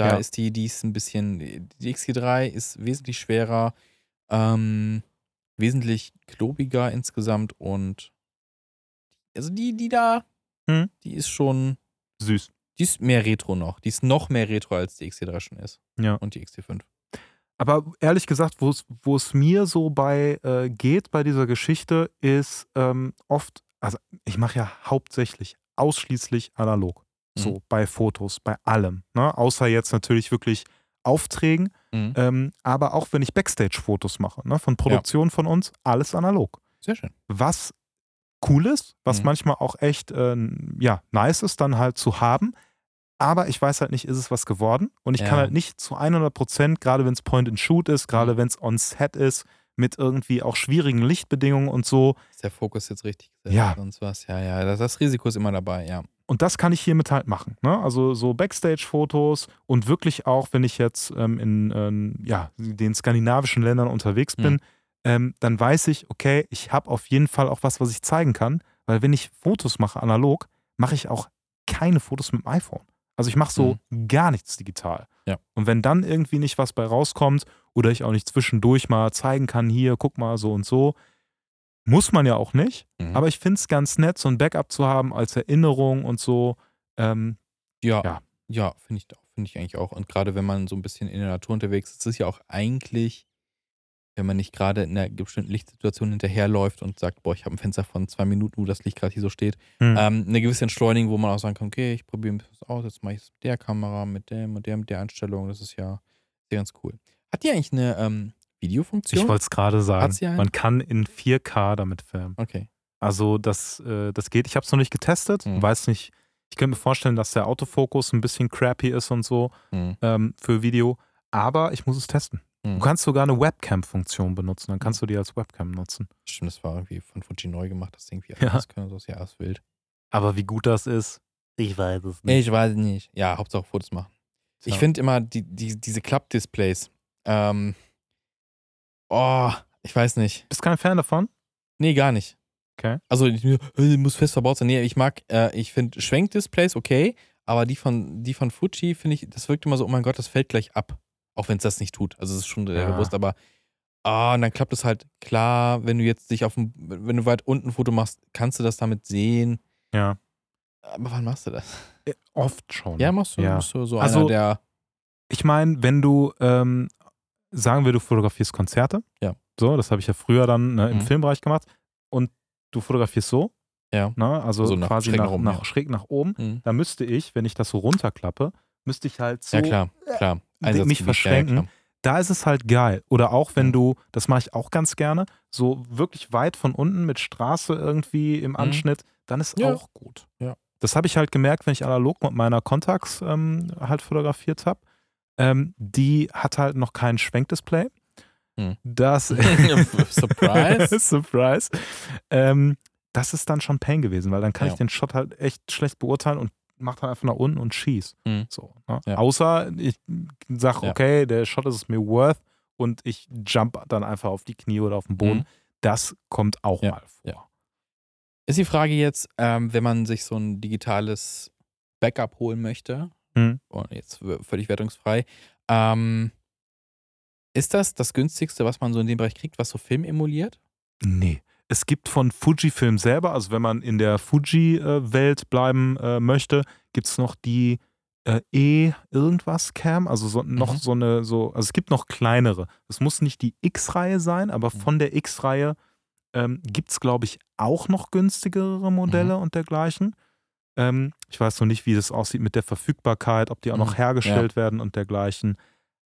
Da Ja. ist die, die ist ein bisschen, die XT3 ist wesentlich schwerer, ähm, wesentlich klobiger insgesamt und also die, die da, Hm. die ist schon, süß. die ist mehr Retro noch. Die ist noch mehr Retro, als die XT3 schon ist. Ja. Und die XT5. Aber ehrlich gesagt, wo es- wo es mir so bei äh, geht bei dieser Geschichte, ist ähm, oft, also ich mache ja hauptsächlich ausschließlich analog. Mhm. So bei Fotos, bei allem. Ne? Außer jetzt natürlich wirklich Aufträgen. Mhm. Ähm, aber auch wenn ich Backstage-Fotos mache, ne? von Produktionen von uns, alles analog. Sehr schön. Was cool ist, was Mhm. manchmal auch echt äh, ja, nice ist, dann halt zu haben. Aber ich weiß halt nicht, ist es was geworden? Und ich Ja. kann halt nicht zu 100 Prozent, gerade wenn es Point-and-Shoot ist, gerade Mhm. wenn es on-set ist, mit irgendwie auch schwierigen Lichtbedingungen und so. Ist der Fokus jetzt richtig gesetzt? Ja. Sonst was. Ja, ja. Das, das Risiko ist immer dabei, ja. Und das kann ich hiermit halt machen. Ne? Also so Backstage-Fotos und wirklich auch, wenn ich jetzt ähm, in ähm, ja, den skandinavischen Ländern unterwegs bin, Mhm. ähm, dann weiß ich, okay, ich habe auf jeden Fall auch was, was ich zeigen kann. Weil wenn ich Fotos mache analog, mache ich auch keine Fotos mit dem iPhone. Also ich mache so gar nichts digital. Ja. Und wenn dann irgendwie nicht was bei rauskommt oder ich auch nicht zwischendurch mal zeigen kann, hier, guck mal, so und so, muss man ja auch nicht. Mhm. Aber ich finde es ganz nett, so ein Backup zu haben als Erinnerung und so. Ähm, Ja, Ja. ja, finde ich, auch- finde ich eigentlich auch. Und gerade wenn man so ein bisschen in der Natur unterwegs ist, ist es ja auch eigentlich, wenn man nicht gerade in einer bestimmten Lichtsituation hinterherläuft und sagt, boah, ich habe ein Fenster von zwei Minuten, wo das Licht gerade hier so steht, hm. ähm, eine gewisse Entschleunigung, wo man auch sagen kann, okay, ich probiere ein bisschen was aus, jetzt mache ich es mit der Kamera, mit dem und der, mit der Einstellung, das ist ja sehr ganz cool. Hat die eigentlich eine ähm, Videofunktion? ich wollte es gerade sagen. Man kann in 4K damit filmen. Okay. Also das, äh, das geht. Ich habe es noch nicht getestet. Mhm. Weiß nicht. Ich könnte mir vorstellen, dass der Autofokus ein bisschen crappy ist und so Hm. ähm, für Video. Aber ich muss es testen. Hm. Du kannst sogar eine Webcam-Funktion benutzen. Dann kannst du die als Webcam nutzen. Stimmt, das war irgendwie von Fuji neu gemacht, das Ding wie Ja. alles können, so ist ja ist wild. Aber wie gut das ist, ich weiß es Ich weiß nicht. Ja, Hauptsache Fotos machen. Ich Ja. finde immer die, die, diese Klappdisplays. Ähm, oh, ich weiß nicht. Bist kein Fan davon? Nee, gar nicht. Okay. Also, die, die muss fest verbaut sein. Nee, ich mag, äh, ich finde Schwenkdisplays okay, aber die von, die von Fuji finde ich, das wirkt immer so, oh mein Gott, das fällt gleich ab. Auch wenn es das nicht tut. Also, es ist schon äh, Ja. bewusst, aber. Ah, und dann klappt es halt klar, wenn du jetzt dich auf dem, wenn du weit unten ein Foto machst, kannst du das damit sehen. Ja. Aber wann machst du das? Äh, Oft schon. Ja, machst du, Ja. bist du so Also- einer der. Ich meine, wenn du, ähm, sagen wir, du fotografierst Konzerte. Ja. So, das habe ich ja früher dann ne, im Mhm. Filmbereich gemacht. Und du fotografierst so. Ja. Ne, also Also nach- quasi schräg nach, nach oben, nach, ja. schräg nach oben. Mhm. Da müsste ich, wenn ich das so runterklappe, müsste ich halt so Ja, klar, klar. mich Einsatzgebiet, ja, ja, verschränken. klar. da ist es halt geil. Oder auch wenn Mhm. du, das mache ich auch ganz gerne, so wirklich weit von unten mit Straße irgendwie im Anschnitt, dann ist Mhm. Ja. auch gut. Ja. Das habe ich halt gemerkt, wenn ich analog mit meiner Contax ähm, halt fotografiert habe. Ähm, die hat halt noch kein Schwenkdisplay. Mhm. Das Surprise. Surprise. Ähm, das ist dann schon Pain gewesen, weil dann kann Ja. ich den Shot halt echt schlecht beurteilen und mach dann einfach nach unten und schieß. Mhm. So, ne? Ja. Außer ich sage, Ja. okay, der Shot ist es mir worth und ich jump dann einfach auf die Knie oder auf den Boden. Mhm. Das kommt auch Ja, mal vor. Ist die Frage jetzt, ähm, wenn man sich so ein digitales Backup holen möchte, Mhm. und jetzt völlig wertungsfrei, ähm, ist das das günstigste, was man so in dem Bereich kriegt, was so Film emuliert? Nee. Es gibt von Fujifilm selber, also wenn man in der Fuji-Welt bleiben äh, möchte, gibt es noch die äh, E-Irgendwas-Cam, also so, noch Mhm. so eine, so, also es gibt noch kleinere. Es muss nicht die X-Reihe sein, aber Mhm. von der X-Reihe ähm, gibt es, glaube ich, auch noch günstigere Modelle Mhm. und dergleichen. Ähm, ich weiß noch nicht, wie das aussieht mit der Verfügbarkeit, ob die auch noch Mhm. hergestellt werden und dergleichen.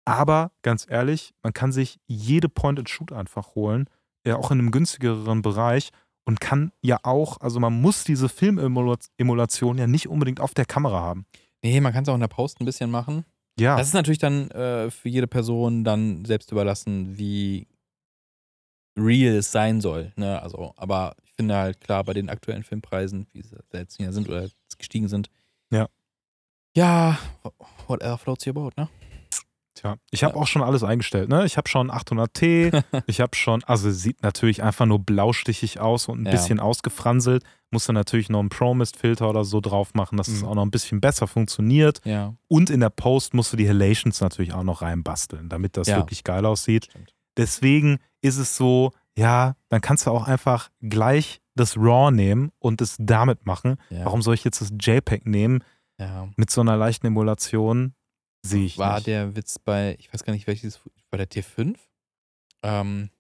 Aber ganz ehrlich, man kann sich jede Point-and-Shoot einfach holen, ja auch in einem günstigeren Bereich und kann ja auch, also man muss diese Filmemulation ja nicht unbedingt auf der Kamera haben. Nee, man kann es auch in der Post ein bisschen machen. Ja, Das ist natürlich dann äh, für jede Person dann selbst überlassen, wie real es sein soll. Ne? Also, aber ich finde halt klar, bei den aktuellen Filmpreisen, wie sie jetzt hier sind oder gestiegen sind. Ja. Ja, whatever floats your boat, ne? Tja, ich habe auch schon alles eingestellt. Ne? Ich habe schon 800T, ich habe schon, also sieht natürlich einfach nur blaustichig aus und ein Ja. bisschen ausgefranselt. Musste natürlich noch einen Pro-Mist-Filter oder so drauf machen, dass es Mhm. auch noch ein bisschen besser funktioniert. Ja, Und in der Post musst du die Halations natürlich auch noch reinbasteln, damit das Ja. wirklich geil aussieht. stimmt. Deswegen ist es so, ja, dann kannst du auch einfach gleich das RAW nehmen und es damit machen. Ja. Warum soll ich jetzt das JPEG nehmen Ja. mit so einer leichten Emulation? Sehe ich War nicht. der Witz bei, ich weiß gar nicht, welches, bei der T5? Ähm,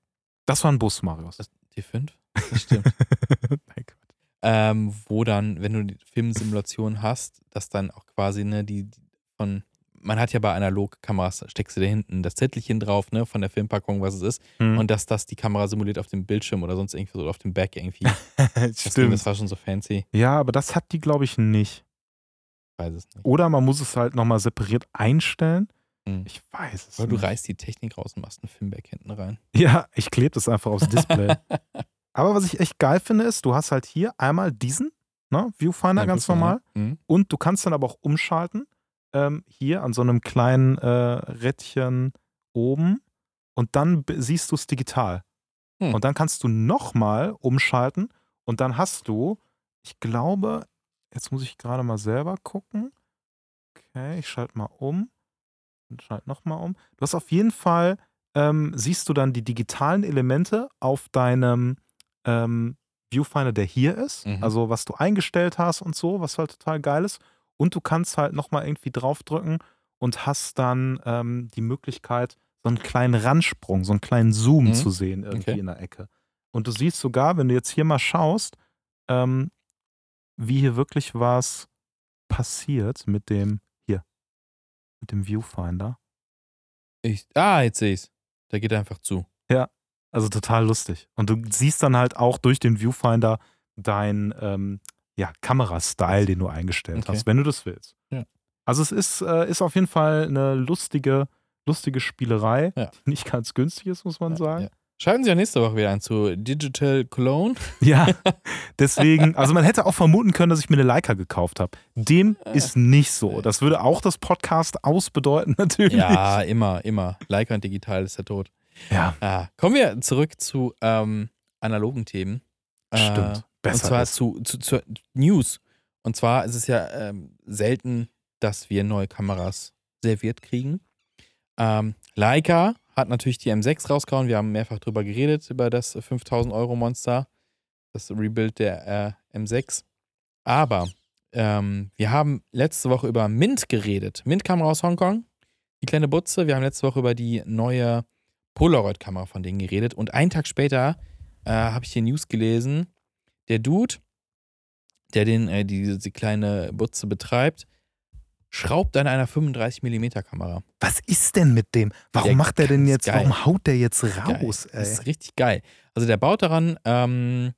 das war ein Bus, Marius. das T5? Das stimmt. Mein Gott. ähm, wo dann, wenn du die Filmsimulation hast, dass dann auch quasi, ne, die, die von, man hat ja bei Analogkameras, steckst du da hinten das Zettelchen drauf, ne, von der Filmpackung, was es ist, Hm. und dass das die Kamera simuliert auf dem Bildschirm oder sonst irgendwie so oder auf dem Back irgendwie. Deswegen, Stimmt. das war schon so fancy. Ja, aber das hat die, glaube ich, nicht. Ich weiß es nicht. Oder man muss es halt nochmal separiert einstellen. Hm. Ich weiß es Oder du nicht. reißt die Technik raus und machst ein Filmback hinten rein. Ja, ich klebe das einfach aufs Display. aber was ich echt geil finde, ist, du hast halt hier einmal diesen, ne, Viewfinder Ja, ganz Prüfung, normal. Mhm. Und du kannst dann aber auch umschalten, ähm, hier an so einem kleinen äh, Rädchen oben. Und dann siehst du es digital. Hm. Und dann kannst du nochmal umschalten. Und dann hast du, ich glaube, jetzt muss ich gerade mal selber gucken. Okay, ich schalte mal um. Und schalte nochmal um. Du hast auf jeden Fall, ähm, siehst du dann die digitalen Elemente auf deinem ähm, Viewfinder, der hier ist. Mhm. Also was du eingestellt hast und so, was halt total geil ist. Und du kannst halt nochmal irgendwie draufdrücken und hast dann ähm, die Möglichkeit, so einen kleinen Ransprung, so einen kleinen Zoom Mhm. zu sehen irgendwie Okay. in der Ecke. Und du siehst sogar, wenn du jetzt hier mal schaust, ähm, wie hier wirklich was passiert mit dem, hier, mit dem Viewfinder. Ich, ah, jetzt sehe ich's. Der geht einfach zu. Also total lustig. Und du siehst dann halt auch durch den Viewfinder dein ähm, ja, Kamerastyle, den du eingestellt Okay. hast, wenn du das willst. Ja. Also es ist, äh, ist auf jeden Fall eine lustige, lustige Spielerei, Ja. die nicht ganz günstig ist, muss man Ja, sagen. Schalten Sie ja nächste Woche wieder ein zu Digital Cologne. Ja, deswegen, also man hätte auch vermuten können, dass ich mir eine Leica gekauft habe. Dem Äh. ist nicht so. Das würde auch das Podcast ausbedeuten, natürlich. Ja, immer, immer. Leica und digital ist der Tod. ja Ah, kommen wir zurück zu ähm, analogen Themen. Äh, stimmt. Und Besser zwar ist. zu, zu, zu News. Und zwar ist es ja ähm, selten, dass wir neue Kameras serviert kriegen. Ähm, Leica hat natürlich die M6 rausgehauen. Wir haben mehrfach drüber geredet, über das 5000 Euro Monster, das Rebuild der äh, M6. Aber ähm, wir haben letzte Woche über Mint geredet. Mint-Kamera aus Hongkong, die kleine Butze. Wir haben letzte Woche über die neue Polaroid-Kamera von denen geredet. Und einen Tag später äh, habe ich die News gelesen. Der Dude, der den, äh, die, die kleine Butze betreibt, schraubt an einer 35mm Kamera. Was ist denn mit dem? Warum Der macht der denn jetzt, geil. warum haut der jetzt raus, Das ey? ist richtig geil. Also der baut daran, ähm,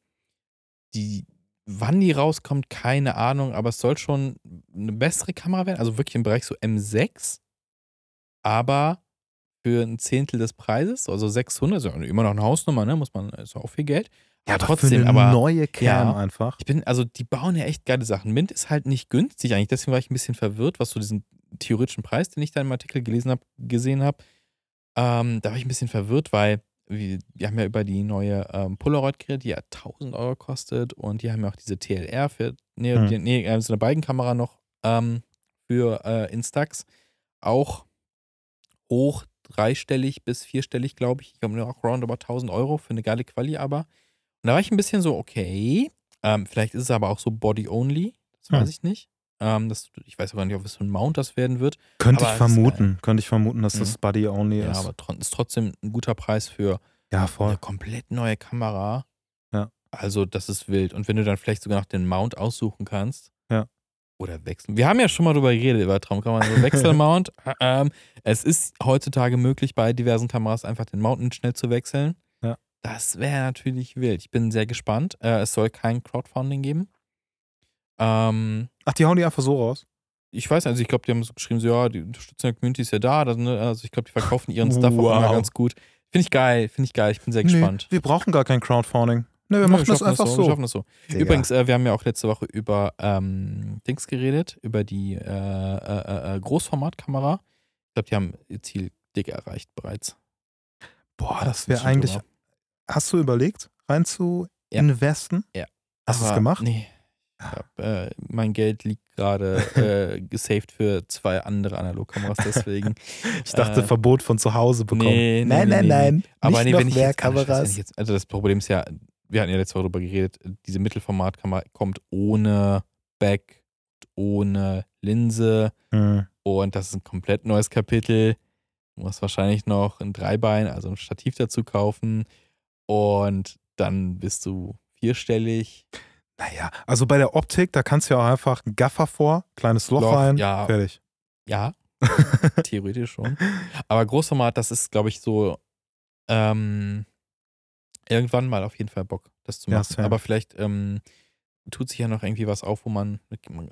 die, wann die rauskommt, keine Ahnung, aber es soll schon eine bessere Kamera werden, also wirklich im Bereich so M6, aber für ein Zehntel des Preises, also 600, ist ja immer noch eine Hausnummer, ne, muss man, ist ja auch viel Geld. Ja, aber trotzdem, für eine aber neue Cam ja. einfach. ich bin, also die bauen ja echt geile Sachen. Mint ist halt nicht günstig eigentlich, deswegen war ich ein bisschen verwirrt, was so diesen theoretischen Preis, den ich da im Artikel gelesen habe, gesehen habe. Ähm, da war ich ein bisschen verwirrt, weil wir, wir haben ja über die neue ähm, Polaroid geredet, die ja 1000 Euro kostet und die haben ja auch diese TLR für, nee, Hm. die, nee äh, so eine Balkenkamera noch ähm, für äh, Instax. Auch hoch dreistellig bis vierstellig, glaube ich. Ich glaube auch roundabout 1000 Euro für eine geile Quali, aber. Da war ich ein bisschen so, okay, ähm, vielleicht ist es aber auch so Body-only, das Hm. weiß ich nicht. Ähm, das, ich weiß aber nicht, ob es so ein Mount das werden wird. Könnte ich vermuten. Könnte ich vermuten, dass Mhm. das Buddy Only Ja, ist. aber tro ist trotzdem ein guter Preis für ja, eine komplett neue Kamera. Ja. Also, das ist wild. Und wenn du dann vielleicht sogar noch den Mount aussuchen kannst. Ja. Oder wechseln. Wir haben ja schon mal drüber geredet, über Traumkamera. So Wechselmount. ähm, es ist heutzutage möglich, bei diversen Kameras einfach den Mount schnell zu wechseln. Das wäre natürlich wild. Ich bin sehr gespannt. Äh, es soll kein Crowdfunding geben. Ähm, Ach, die hauen die einfach so raus. ich weiß, also ich glaube, die haben so geschrieben, so, ja, die Unterstützung der Community ist ja da. Das, ne, also ich glaube, die verkaufen ihren Stuff auch immer Wow. ganz gut. Finde ich geil, finde ich geil. Ich bin sehr gespannt. Nee, wir brauchen gar kein Crowdfunding. Nee, wir Ja, machen das schaffen einfach Wir so. schaffen das so. Digga. Übrigens, äh, wir haben ja auch letzte Woche über ähm, Dings geredet, über die äh, äh, äh, Großformatkamera. Ich glaube, die haben ihr Ziel dick erreicht bereits. Boah, das wäre eigentlich. Hast du überlegt, rein zu Ja. investen? Ja. Hast du es Aber gemacht? Nee. Hab, äh, mein Geld liegt gerade äh, gesaved für zwei andere Analogkameras, deswegen. Ich dachte, äh, Verbot von zu Hause bekommen. nee, nee, nein, nee, nein, nee, nein. Aber Nicht nee, noch wenn ich mehr jetzt, ah, scheiße, wenn Kameras. ich jetzt, also das Problem ist ja, wir hatten ja letzte Woche darüber geredet, diese Mittelformatkamera kommt ohne Back, ohne Linse Hm. und das ist ein komplett neues Kapitel. Du musst wahrscheinlich noch ein Dreibein, also ein Stativ dazu kaufen und dann bist du vierstellig. Naja, also bei der Optik, da kannst du ja auch einfach einen Gaffer vor, kleines Loch, Loch, rein, ja. fertig. Ja, theoretisch schon. Aber Großformat, das ist, glaube ich, so ähm, irgendwann mal auf jeden Fall Bock, das zu Ja, machen. same. Aber vielleicht ähm, tut sich ja noch irgendwie was auf, wo man,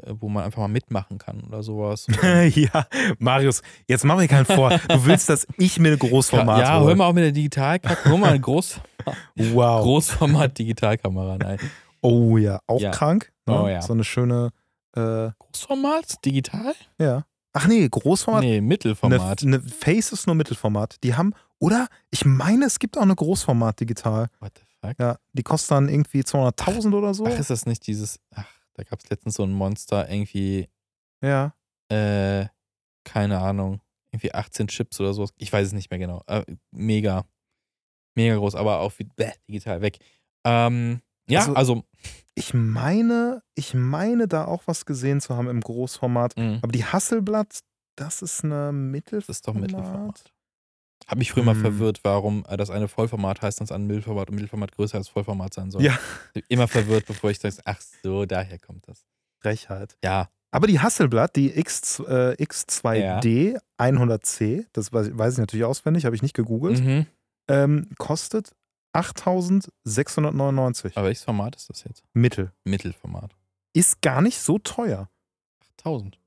wo man einfach mal mitmachen kann oder sowas. ja, Marius, jetzt mach mir keinen vor. Du willst, dass ich mir eine Großformat ja, hör mal auch mit der Digitalkamera. Hol mal eine Groß, Wow. Großformat-Digitalkamera. Nein. Oh ja, auch Ja. krank. Ne? Oh ja. So eine schöne, äh, Großformat? Digital? ja. Ach nee, Großformat. Nee, Eine, Mittelformat. eine Face ist nur Mittelformat. Die haben, oder? Ich meine, es gibt auch eine Großformat digital. What the fuck? Ja, die kostet dann irgendwie 200.000 oder so. Ach, ist das nicht dieses, ach, da gab es letztens so ein Monster, irgendwie ja. äh, keine Ahnung, irgendwie 18 Chips oder sowas. Ich weiß es nicht mehr genau. Äh, mega, mega groß, aber auch wie, bäh, digital weg. Ähm, ja, Also- also, Ich meine, ich meine da auch was gesehen zu haben im Großformat. mh, Aber die Hasselblatt, das ist eine Mittelformat. das ist doch Mittelformat. Hab mich früher mal Hm. verwirrt, warum äh, das eine Vollformat heißt, das andere Mittelformat und Mittelformat größer als Vollformat sein soll. Ja. Immer verwirrt, bevor ich sage, ach so, daher kommt das. Frechheit. Ja, Aber die Hasselblatt, die X, äh, X2D 100C, das weiß, ich natürlich auswendig, habe ich nicht gegoogelt, mhm. ähm, kostet 8.699 aber welches Format ist das jetzt? Mittel. Mittelformat. Ist gar nicht so teuer. 8000.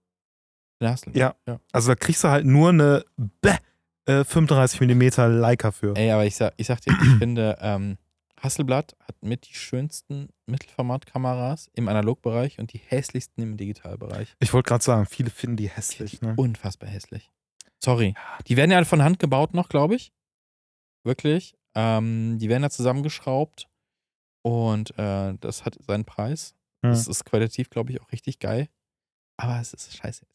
Da hast du- Ja. ja. Also da kriegst du halt nur eine bäh, äh, 35 mm Leica für. Ey, aber ich sag, ich sag dir, ich finde, ähm, Hasselblatt hat mit die schönsten Mittelformatkameras im Analogbereich und die hässlichsten im Digitalbereich. Ich wollte gerade sagen, viele finden die hässlich. Ne? Unfassbar hässlich. Sorry. Die werden ja von Hand gebaut noch, glaube ich. Wirklich. Ähm, die werden ja zusammengeschraubt und äh, das hat seinen Preis. Hm. Das ist qualitativ, glaube ich, auch richtig geil. Aber es ist scheiße.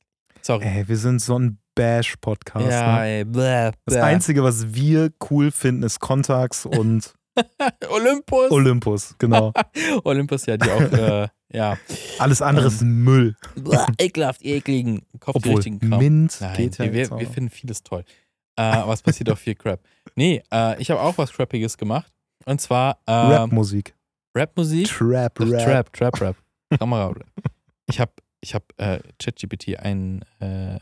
Sorry. Ey, wir sind so ein Bash-Podcast. ja, ne? ey. Bläh, Das bläh. Einzige, was wir cool finden, ist Contax und Olympus. Olympus. Genau. Olympus, ja, die auch, äh, ja. Alles andere ist Müll. Blah, ekelhaft, ekligen, Obwohl, kopfgerichtigen Kram. Mint Nein, geht ja wir, wir, finden vieles toll. Äh, aber es passiert auch viel Crap. Nee, äh, ich habe auch was Crappiges gemacht. Und zwar ähm, Rap-Musik. Rap-Musik. Trap, Das Rap. Trap, Trap, Rap. Kamera. ich habe ich hab, äh, ChatGPT einen, äh,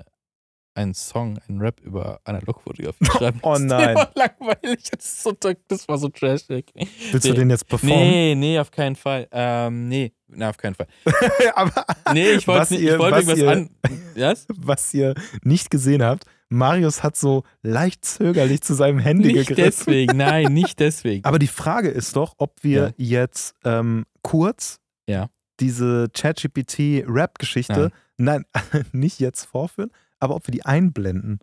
einen Song, einen Rap über Analogfotografie schreiben Oh nein. Der war langweilig. Das, ist so, das war so trashig. Willst du Nee. den jetzt performen? Nee, nee, auf keinen Fall. Ähm, nee, na, auf keinen Fall. Aber Nee, ich wollte was irgendwas ihr- an. Was? was ihr nicht gesehen habt, Marius hat so leicht zögerlich zu seinem Handy Nicht gegriffen. deswegen, nein, nicht deswegen. Aber die Frage ist doch, ob wir jetzt ähm, kurz Ja. diese ChatGPT-Rap-Geschichte, nein, nicht jetzt vorführen, aber ob wir die einblenden.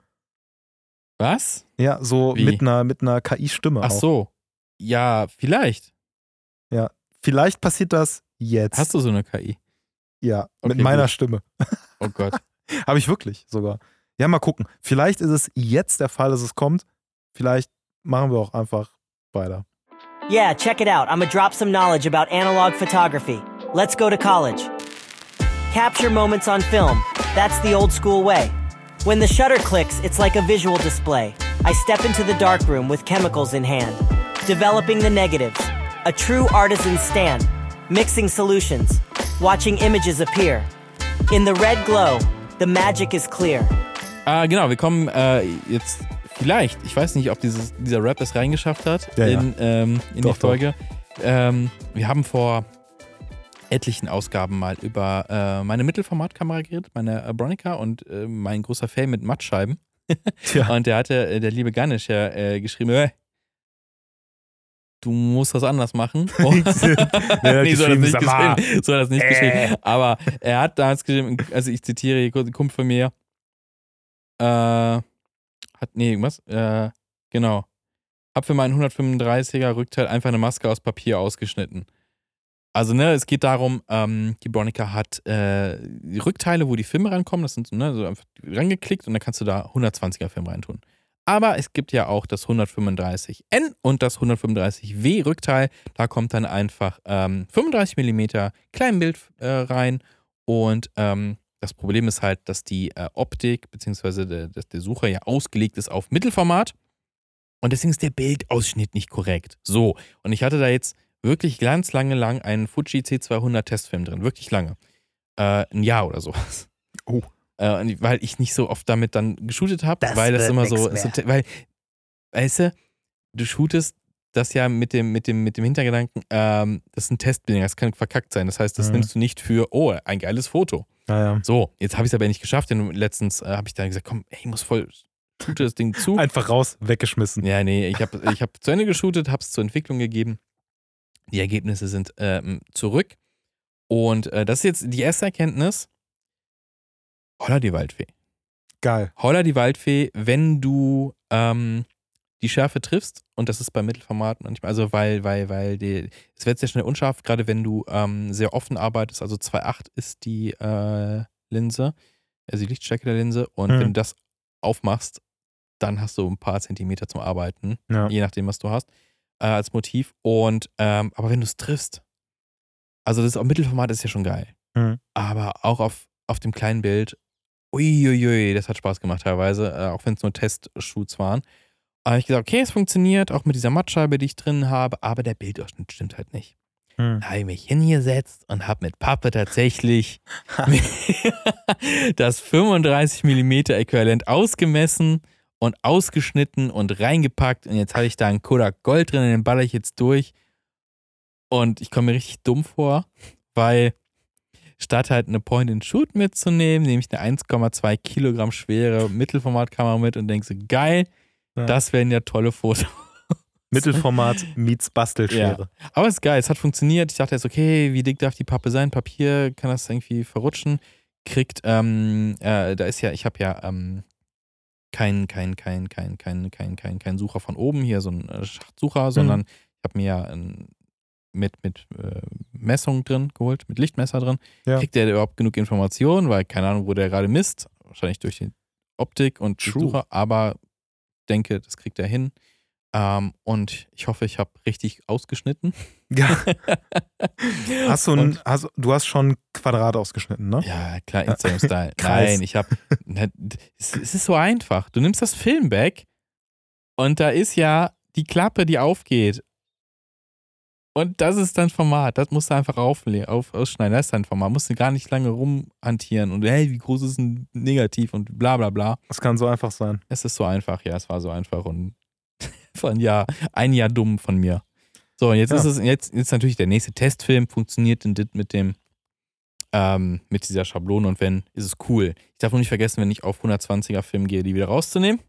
Was? Ja, so Wie? mit einer, mit einer KI-Stimme Ach auch. so. Ja, vielleicht. Vielleicht passiert das jetzt. Hast du so eine KI? ja, mit Okay, meiner gut. Stimme. Oh Gott. Habe ich wirklich sogar. Ja, mal gucken. Vielleicht ist es jetzt der Fall, dass es kommt. Vielleicht machen wir auch einfach weiter. Yeah, check it out. I'm gonna drop some knowledge about analog photography. Let's go to college. Capture moments on film. That's the old school way. When the shutter clicks, it's like a visual display. I step into the darkroom with chemicals in hand, developing the negatives. A true artisan's stand, mixing solutions, watching images appear. In the red glow, the magic is clear. Ah, genau, wir kommen äh, jetzt vielleicht, ich weiß nicht, ob dieses, dieser Rap es reingeschafft hat Ja, ja. ähm, in Doch, die Folge. Ähm, wir haben vor etlichen Ausgaben mal über äh, meine Mittelformatkamera geredet, meine äh, Bronica und äh, mein großer Fail mit Mattscheiben. Tja. Und der hatte, äh, der liebe Ganesh ja äh, geschrieben, äh, du musst was anders machen. Oh. nee, so hat er. So hat er es nicht Äh. geschrieben. Aber er hat damals geschrieben, also ich zitiere hier kurz, ein Kumpel von mir, äh, hat Hat, nee, irgendwas? Äh, genau. Hab für meinen 135er Rückteil einfach eine Maske aus Papier ausgeschnitten. Also, ne, es geht darum, ähm, die Bronica hat äh, die Rückteile, wo die Filme rankommen, das sind ne, so einfach rangeklickt und dann kannst du da 120er Film reintun. Aber es gibt ja auch das 135N und das 135W Rückteil. Da kommt dann einfach ähm, 35 mm Kleinbild äh, rein. Und ähm, das Problem ist halt, dass die äh, Optik bzw. Der, der Sucher ja ausgelegt ist auf Mittelformat. Und deswegen ist der Bildausschnitt nicht korrekt. So, und ich hatte da jetzt wirklich ganz lange lang einen Fuji C200 Testfilm drin. Wirklich lange. Äh, ein Jahr oder sowas. Oh. Äh, weil ich nicht so oft damit dann geshootet habe, weil das immer so, so, weil, weißt du, du shootest das ja mit dem, mit dem, mit dem Hintergedanken, ähm, das ist ein Testbild, das kann verkackt sein. Das heißt, das Mhm. nimmst du nicht für, oh, ein geiles Foto. Naja. So, jetzt habe ich es aber nicht geschafft, denn letztens äh, habe ich dann gesagt, komm, ey, ich muss voll, shoote das Ding zu. Einfach raus, weggeschmissen. Ja, nee, ich habe ich hab zu Ende geshootet, habe es zur Entwicklung gegeben. Die Ergebnisse sind ähm, zurück. Und äh, das ist jetzt die erste Erkenntnis. Holla die Waldfee. Geil. Holla die Waldfee, wenn du ähm, die Schärfe triffst, und das ist bei Mittelformat manchmal, also weil, weil, weil die, es wird sehr schnell unscharf, gerade wenn du ähm, sehr offen arbeitest, also 2.8 ist die äh, Linse, also die Lichtstärke der Linse, und Mhm. wenn du das aufmachst, dann hast du ein paar Zentimeter zum Arbeiten, Ja. je nachdem, was du hast, äh, als Motiv. Und ähm, aber wenn du es triffst, also das Mittelformat ist ja schon geil. Mhm. Aber auch auf, auf dem kleinen Bild, uiuiui, das hat Spaß gemacht teilweise, äh, auch wenn es nur Testshoots waren. Da habe ich gesagt, okay, es funktioniert, auch mit dieser Mattscheibe, die ich drin habe, aber der Bildausschnitt stimmt halt nicht. Hm. Da habe ich mich hingesetzt und habe mit Pappe tatsächlich das 35 mm Äquivalent ausgemessen und ausgeschnitten und reingepackt. Und jetzt habe ich da einen Kodak Gold drin, den baller ich jetzt durch. Und ich komme mir richtig dumm vor, weil statt halt eine Point-and-Shoot mitzunehmen, nehme ich eine 1,2 Kilogramm schwere Mittelformatkamera mit und denke so, geil, Ja. das wären ja tolle Fotos. Mittelformat meets Bastelschere. Aber es ist geil, es hat funktioniert. Ich dachte jetzt, okay, wie dick darf die Pappe sein? Papier, kann das irgendwie verrutschen? Kriegt, ähm, äh, da ist ja, ich habe ja ähm, kein, kein, kein, kein, kein, kein, kein, kein Sucher von oben, hier so ein äh, Schachtsucher, sondern ich habe mir ja ein, mit, mit äh, Messung drin geholt, mit Lichtmesser drin. Ja. Kriegt der überhaupt genug Informationen, weil keine Ahnung, wo der gerade misst. Wahrscheinlich durch die Optik und True. Sucher, aber denke, das kriegt er hin. Ähm, und ich hoffe, ich habe richtig ausgeschnitten. Ja. Hast du, ein, hast, du hast schon Quadrat ausgeschnitten, ne? Ja, klar, Instagram-Style. Nein, ich habe. Es, es ist so einfach. Du nimmst das Filmback und da ist ja die Klappe, die aufgeht. Und das ist dein Format. Das musst du einfach aufle- auf, ausschneiden. Das ist dein Format. Musst du gar nicht lange rumhantieren und hey, wie groß ist ein Negativ und bla bla bla. Das kann so einfach sein. Es ist so einfach, ja, es war so einfach und von ja, ein Jahr dumm von mir. So, und jetzt Ja. ist es, jetzt ist natürlich der nächste Testfilm, funktioniert denn das mit dem, ähm, mit dieser Schablone und wenn, ist es cool. Ich darf nur nicht vergessen, wenn ich auf 120er Film gehe, die wieder rauszunehmen.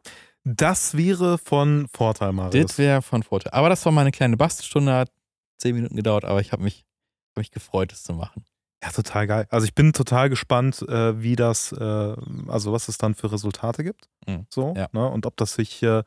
Das wäre von Vorteil, Marius. Das wäre von Vorteil. Aber das war meine kleine Bastelstunde, hat zehn Minuten gedauert, aber ich habe mich, hab mich gefreut, das zu machen. Ja, total geil. Also ich bin total gespannt, äh, wie das, äh, also was es dann für Resultate gibt. Mhm. So, Ja. ne? Und ob das sich äh,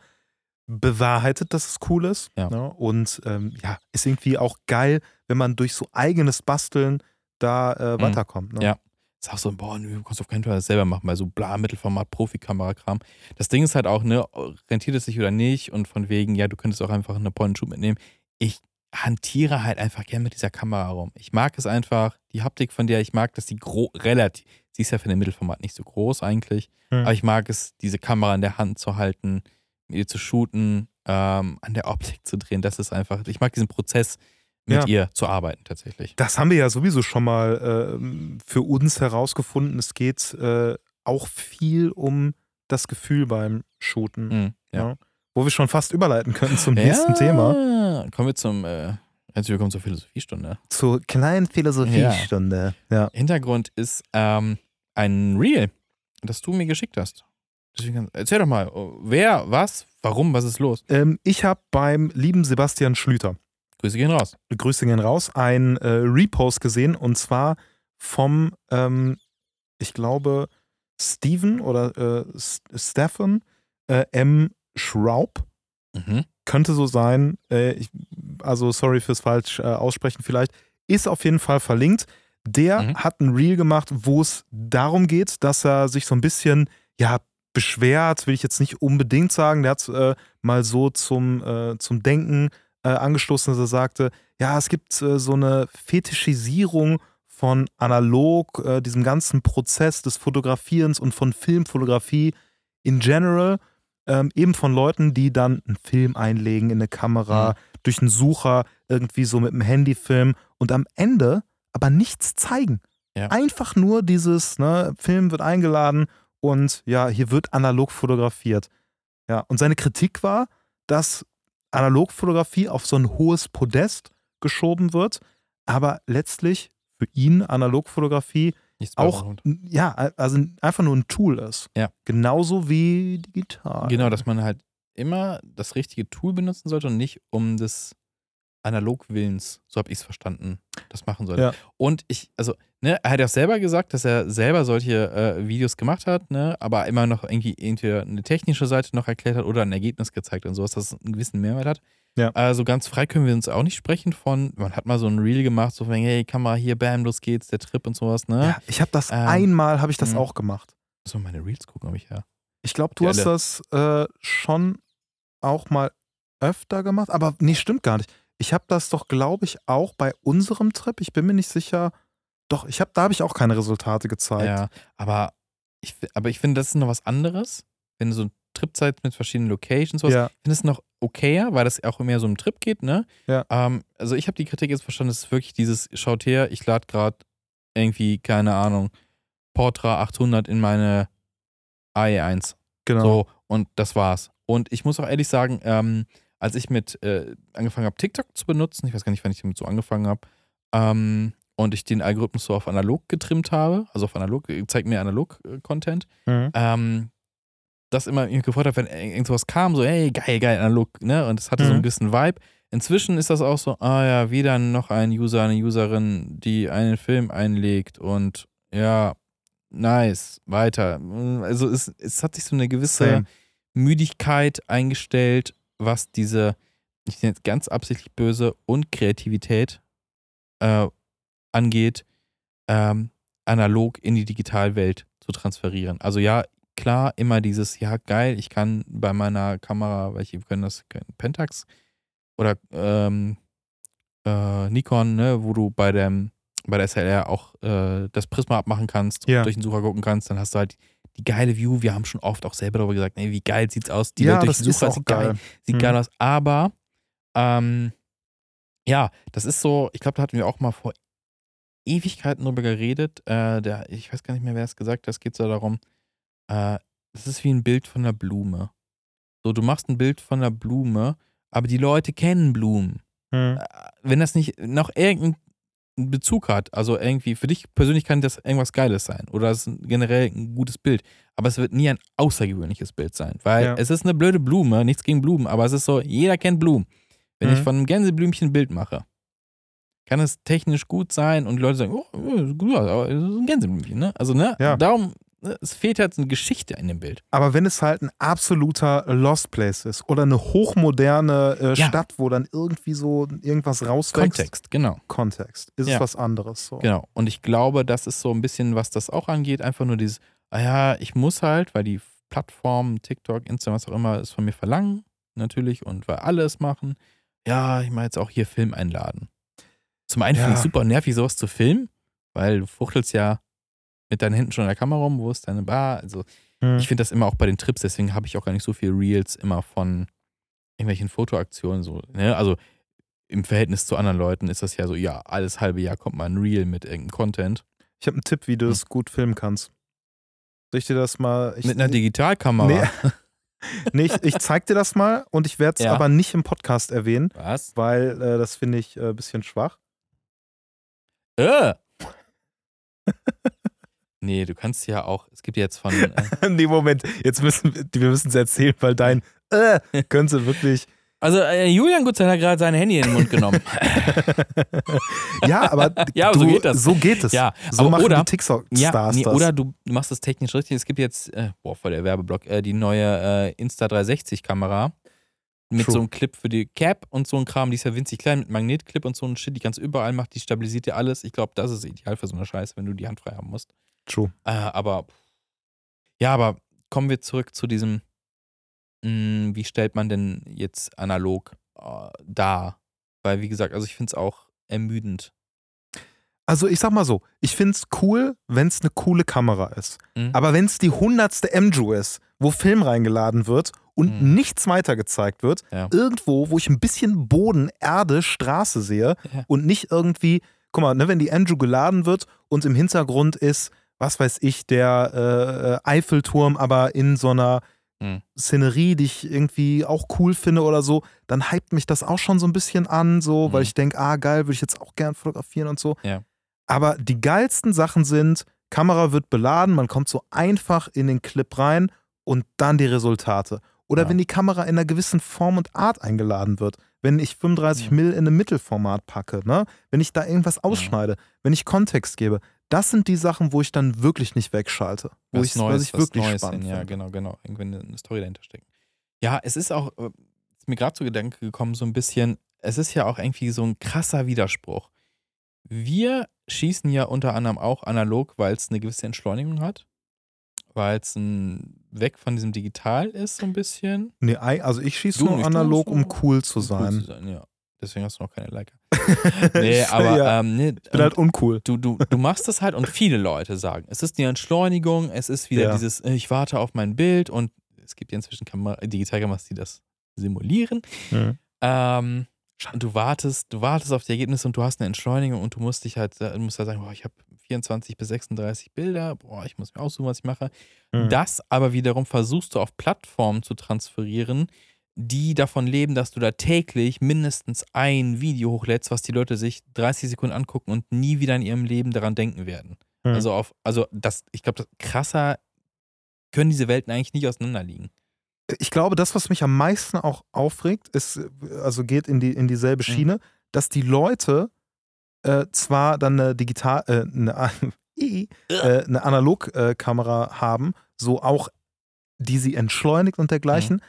bewahrheitet, dass es cool ist. Ja. Ne? Und ähm, ja, ist irgendwie auch geil, wenn man durch so eigenes Basteln da äh, weiterkommt. Ne? Mhm. Ja. Ist auch so, boah, nö, du kannst auf keinen Fall das selber machen, bei so bla, Mittelformat, Profikamera-Kram. Das Ding ist halt auch, ne, rentiert es sich oder nicht und von wegen, ja, du könntest auch einfach eine Point-and-Shoot mitnehmen. Ich hantiere halt einfach gern mit dieser Kamera rum. Ich mag es einfach, die Haptik von der, ich mag, dass die relativ, sie ist ja für den Mittelformat nicht so groß eigentlich, Hm. aber ich mag es, diese Kamera in der Hand zu halten, mit ihr zu shooten, ähm, an der Optik zu drehen. Das ist einfach, ich mag diesen Prozess, mit Ja. ihr zu arbeiten tatsächlich. Das haben wir ja sowieso schon mal ähm, für uns herausgefunden. Es geht äh, auch viel um das Gefühl beim Shooten, Mhm, ja. Ja. wo wir schon fast überleiten können zum nächsten Thema. Kommen wir zum, äh, herzlich willkommen zur Philosophiestunde. Zur kleinen Philosophiestunde. Ja. Hintergrund ist ähm, ein Reel, das du mir geschickt hast. Deswegen, erzähl doch mal, oh, wer, was, warum, was ist los? Ähm, ich habe beim lieben Sebastian Schlüter, Grüße gehen raus. Grüße gehen raus, ein äh, Repost gesehen und zwar vom, ähm, ich glaube, Steven oder äh, Stefan äh, M. Schraub. Mhm. Könnte so sein. Äh, ich, also, sorry fürs falsch äh, aussprechen vielleicht. Ist auf jeden Fall verlinkt. Der Mhm. hat ein Reel gemacht, wo es darum geht, dass er sich so ein bisschen, ja, beschwert, will ich jetzt nicht unbedingt sagen. Der hat äh, mal so zum, äh, zum Denken äh, angestoßen, dass er sagte, ja, es gibt äh, so eine Fetischisierung von analog, äh, diesem ganzen Prozess des Fotografierens und von Filmfotografie in general, ähm, eben von Leuten, die dann einen Film einlegen in eine Kamera, durch einen Sucher irgendwie so mit dem Handy filmen und am Ende aber nichts zeigen. Ja. Einfach nur dieses, ne, Film wird eingeladen und ja, hier wird analog fotografiert. Ja, und seine Kritik war, dass Analogfotografie auf so ein hohes Podest geschoben wird, aber letztlich für ihn Analogfotografie auch, ja, also einfach nur ein Tool ist. Ja. Genauso wie digital. Genau, dass man halt immer das richtige Tool benutzen sollte und nicht um des Analogwillens, so habe ich es verstanden, das machen sollte. Ja. Und ich, also, ne, er hat ja auch selber gesagt, dass er selber solche äh, Videos gemacht hat, ne, aber immer noch irgendwie entweder eine technische Seite noch erklärt hat oder ein Ergebnis gezeigt und sowas, dass es einen gewissen Mehrwert hat. Ja. Also ganz frei können wir uns auch nicht sprechen von, man hat mal so ein Reel gemacht, so von, hey, Kamera hier, bam, los geht's, der Trip und sowas, ne? Ja, ich habe das Ähm, einmal, habe ich das mh. auch gemacht. So meine Reels gucken, ob ich ja. Ich glaube, du Die hast alle. das äh, schon auch mal öfter gemacht, aber nee, stimmt gar nicht. Ich habe das doch, glaube ich, auch bei unserem Trip. Ich bin mir nicht sicher. Doch, ich habe, da habe ich auch keine Resultate gezeigt. Ja, aber ich, aber ich finde, das ist noch was anderes, wenn du so Tripzeit mit verschiedenen Locations was. Ja. Ich finde es noch okayer, weil das auch mehr so um Trip geht, ne? Ja. Ähm, also ich habe die Kritik jetzt verstanden, es ist wirklich dieses, schaut her, ich lade gerade irgendwie, keine Ahnung, Portra 800 in meine AE1. genau. So, und das war's. Und ich muss auch ehrlich sagen, ähm, als ich mit äh, angefangen habe, TikTok zu benutzen, ich weiß gar nicht, wann ich damit so angefangen habe, ähm, und ich den Algorithmus so auf analog getrimmt habe, also auf analog, äh, zeigt mir analog-Content, Mhm. ähm, das immer mich gefreut hat, wenn irgend sowas kam, so, hey, geil, geil, analog, ne? Und das hatte so Mhm. einen gewissen Vibe. Inzwischen ist das auch so, ah ja, wieder noch ein User, eine Userin, die einen Film einlegt und ja, nice, weiter. Also es, es hat sich so eine gewisse Same. Müdigkeit eingestellt, was diese, ich nenne jetzt ganz absichtlich böse, und Kreativität äh, angeht, ähm, analog in die Digitalwelt zu transferieren. Also ja, klar, immer dieses, ja, geil, ich kann bei meiner Kamera, welche können das, können Pentax oder ähm, äh, Nikon, ne, wo du bei dem bei der SLR auch äh, das Prisma abmachen kannst Ja. durch den Sucher gucken kannst, dann hast du halt die geile View. Wir haben schon oft auch selber darüber gesagt, ey, wie geil sieht's aus. Die ja, Welt durch den ist Sucher sieht geil. geil, sieht Mhm. geil aus. Aber ähm, ja, das ist so, ich glaube, da hatten wir auch mal vor Ewigkeiten drüber geredet. Äh, der, ich weiß gar nicht mehr, wer es gesagt hat. Es geht so darum, äh, es ist wie ein Bild von einer Blume. So, du machst ein Bild von einer Blume, aber die Leute kennen Blumen. Äh, Wenn das nicht noch irgendeinen Bezug hat, also irgendwie, für dich persönlich kann das irgendwas Geiles sein oder es ist generell ein gutes Bild, aber es wird nie ein außergewöhnliches Bild sein, weil Ja. es ist eine blöde Blume, nichts gegen Blumen, aber es ist so, jeder kennt Blumen. Wenn ich Mhm. von einem Gänseblümchen ein Bild mache, kann es technisch gut sein und Leute sagen, oh, ist gut, aber es ist ein Gänseblümchen, ne? Also, ne? Ja. Darum, es fehlt halt eine Geschichte in dem Bild. Aber wenn es halt ein absoluter Lost Place ist oder eine hochmoderne äh, Ja. Stadt, wo dann irgendwie so irgendwas rauswächst. Kontext, genau. Kontext. Ist Ja. es was anderes. So. Genau. Und ich glaube, das ist so ein bisschen, was das auch angeht, einfach nur dieses, ah ja, ich muss halt, weil die Plattformen, TikTok, Instagram, was auch immer, es von mir verlangen, natürlich, und weil alle es machen, ja, ich mache jetzt auch hier Film einladen. Zum einen finde ich Ja. super nervig, sowas zu filmen, weil du fuchtelst ja mit deinen Händen schon in der Kamera rum, wo ist deine Bar? Also, Mhm. ich finde das immer auch bei den Trips, deswegen habe ich auch gar nicht so viel Reels immer von irgendwelchen Fotoaktionen so, ne? Also im Verhältnis zu anderen Leuten ist das ja so, ja, alles halbe Jahr kommt mal ein Reel mit irgendeinem Content. Ich habe einen Tipp, wie du es gut filmen kannst. Soll ich dir das mal. Ich, mit einer Digitalkamera. Nee. nee, ich, ich zeig dir das mal und ich werde es Ja. aber nicht im Podcast erwähnen, Was? weil äh, das finde ich ein äh, bisschen schwach. Äh. nee, du kannst ja auch, es gibt jetzt von, äh, nee, Moment, jetzt müssen wir müssen es erzählen, weil dein äh, könnte wirklich. Also äh, Julian Gutzell hat gerade sein Handy in den Mund genommen. Ja, aber, Ja, aber du, so geht das. So geht es. Ja, so aber machen oder- die TikTok-Stars ja, nee, das. oder du machst es technisch richtig. Es gibt jetzt, äh, boah, voll der Werbeblock, äh, die neue äh, Insta360-Kamera mit True. so einem Clip für die Cap und so ein Kram. Die ist ja winzig klein mit Magnetclip und so ein Shit, die kannst du überall macht, die stabilisiert dir alles. Ich glaube, das ist ideal für so eine Scheiße, wenn du die Hand frei haben musst. True. Äh, aber ja, aber kommen wir zurück zu diesem, mh, wie stellt man denn jetzt analog äh, dar? Weil, wie gesagt, also ich finde es auch ermüdend. Also ich sag mal so, ich find's cool, wenn's eine coole Kamera ist. Mhm. Aber wenn's die hundertste MJU ist, wo Film reingeladen wird und Mhm. nichts weiter gezeigt wird, Ja. irgendwo, wo ich ein bisschen Boden, Erde, Straße sehe Ja. und nicht irgendwie, guck mal, ne, wenn die MJU geladen wird und im Hintergrund ist, was weiß ich, der äh, Eiffelturm, aber in so einer Mhm. Szenerie, die ich irgendwie auch cool finde oder so, dann hypt mich das auch schon so ein bisschen an, so, weil Mhm. ich denke, ah, geil, würde ich jetzt auch gern fotografieren und so. Ja. Aber die geilsten Sachen sind, Kamera wird beladen, man kommt so einfach in den Clip rein und dann die Resultate. Oder Ja. wenn die Kamera in einer gewissen Form und Art eingeladen wird. Wenn ich 35 Ja. Mill in einem Mittelformat packe, ne? wenn ich da irgendwas ausschneide, wenn ich Kontext gebe, das sind die Sachen, wo ich dann wirklich nicht wegschalte. Wo was ich, Neues, was ich was wirklich Neues spannend in, ja, genau, genau. Irgendwie eine, Story dahinter steckt. Ja, es ist auch, äh, ist mir gerade zu Gedanke gekommen, so ein bisschen, es ist ja auch irgendwie so ein krasser Widerspruch. Wir schießen ja unter anderem auch analog, weil es eine gewisse Entschleunigung hat, weil es ein weg von diesem Digital ist, so ein bisschen. Nee, also ich schieße nur analog, um cool zu um sein. Cool zu sein ja. Deswegen hast du noch keine Leica. nee, aber ja, ähm, nee, ich bin halt uncool. du, du, du machst das halt und viele Leute sagen, es ist die Entschleunigung, es ist wieder Ja. dieses, äh, ich warte auf mein Bild und es gibt ja inzwischen Kamera, Digitalkameras, die das simulieren. Mhm. Ähm, du wartest, du wartest auf die Ergebnisse und du hast eine Entschleunigung und du musst dich halt, du musst halt sagen, boah, ich habe 24 bis 36 Bilder, boah, ich muss mir aussuchen, was ich mache. Mhm. Das aber wiederum versuchst du auf Plattformen zu transferieren, die davon leben, dass du da täglich mindestens ein Video hochlädst, was die Leute sich 30 Sekunden angucken und nie wieder in ihrem Leben daran denken werden. Mhm. Also auf, also das, ich glaube, krasser können diese Welten eigentlich nicht auseinanderliegen. ich glaube, das, was mich am meisten auch aufregt, ist, also geht in, die, in dieselbe Mhm. Schiene, dass die Leute äh, zwar dann eine digital, äh, eine, äh, eine Analogkamera haben, so auch, die sie entschleunigt und dergleichen, Mhm.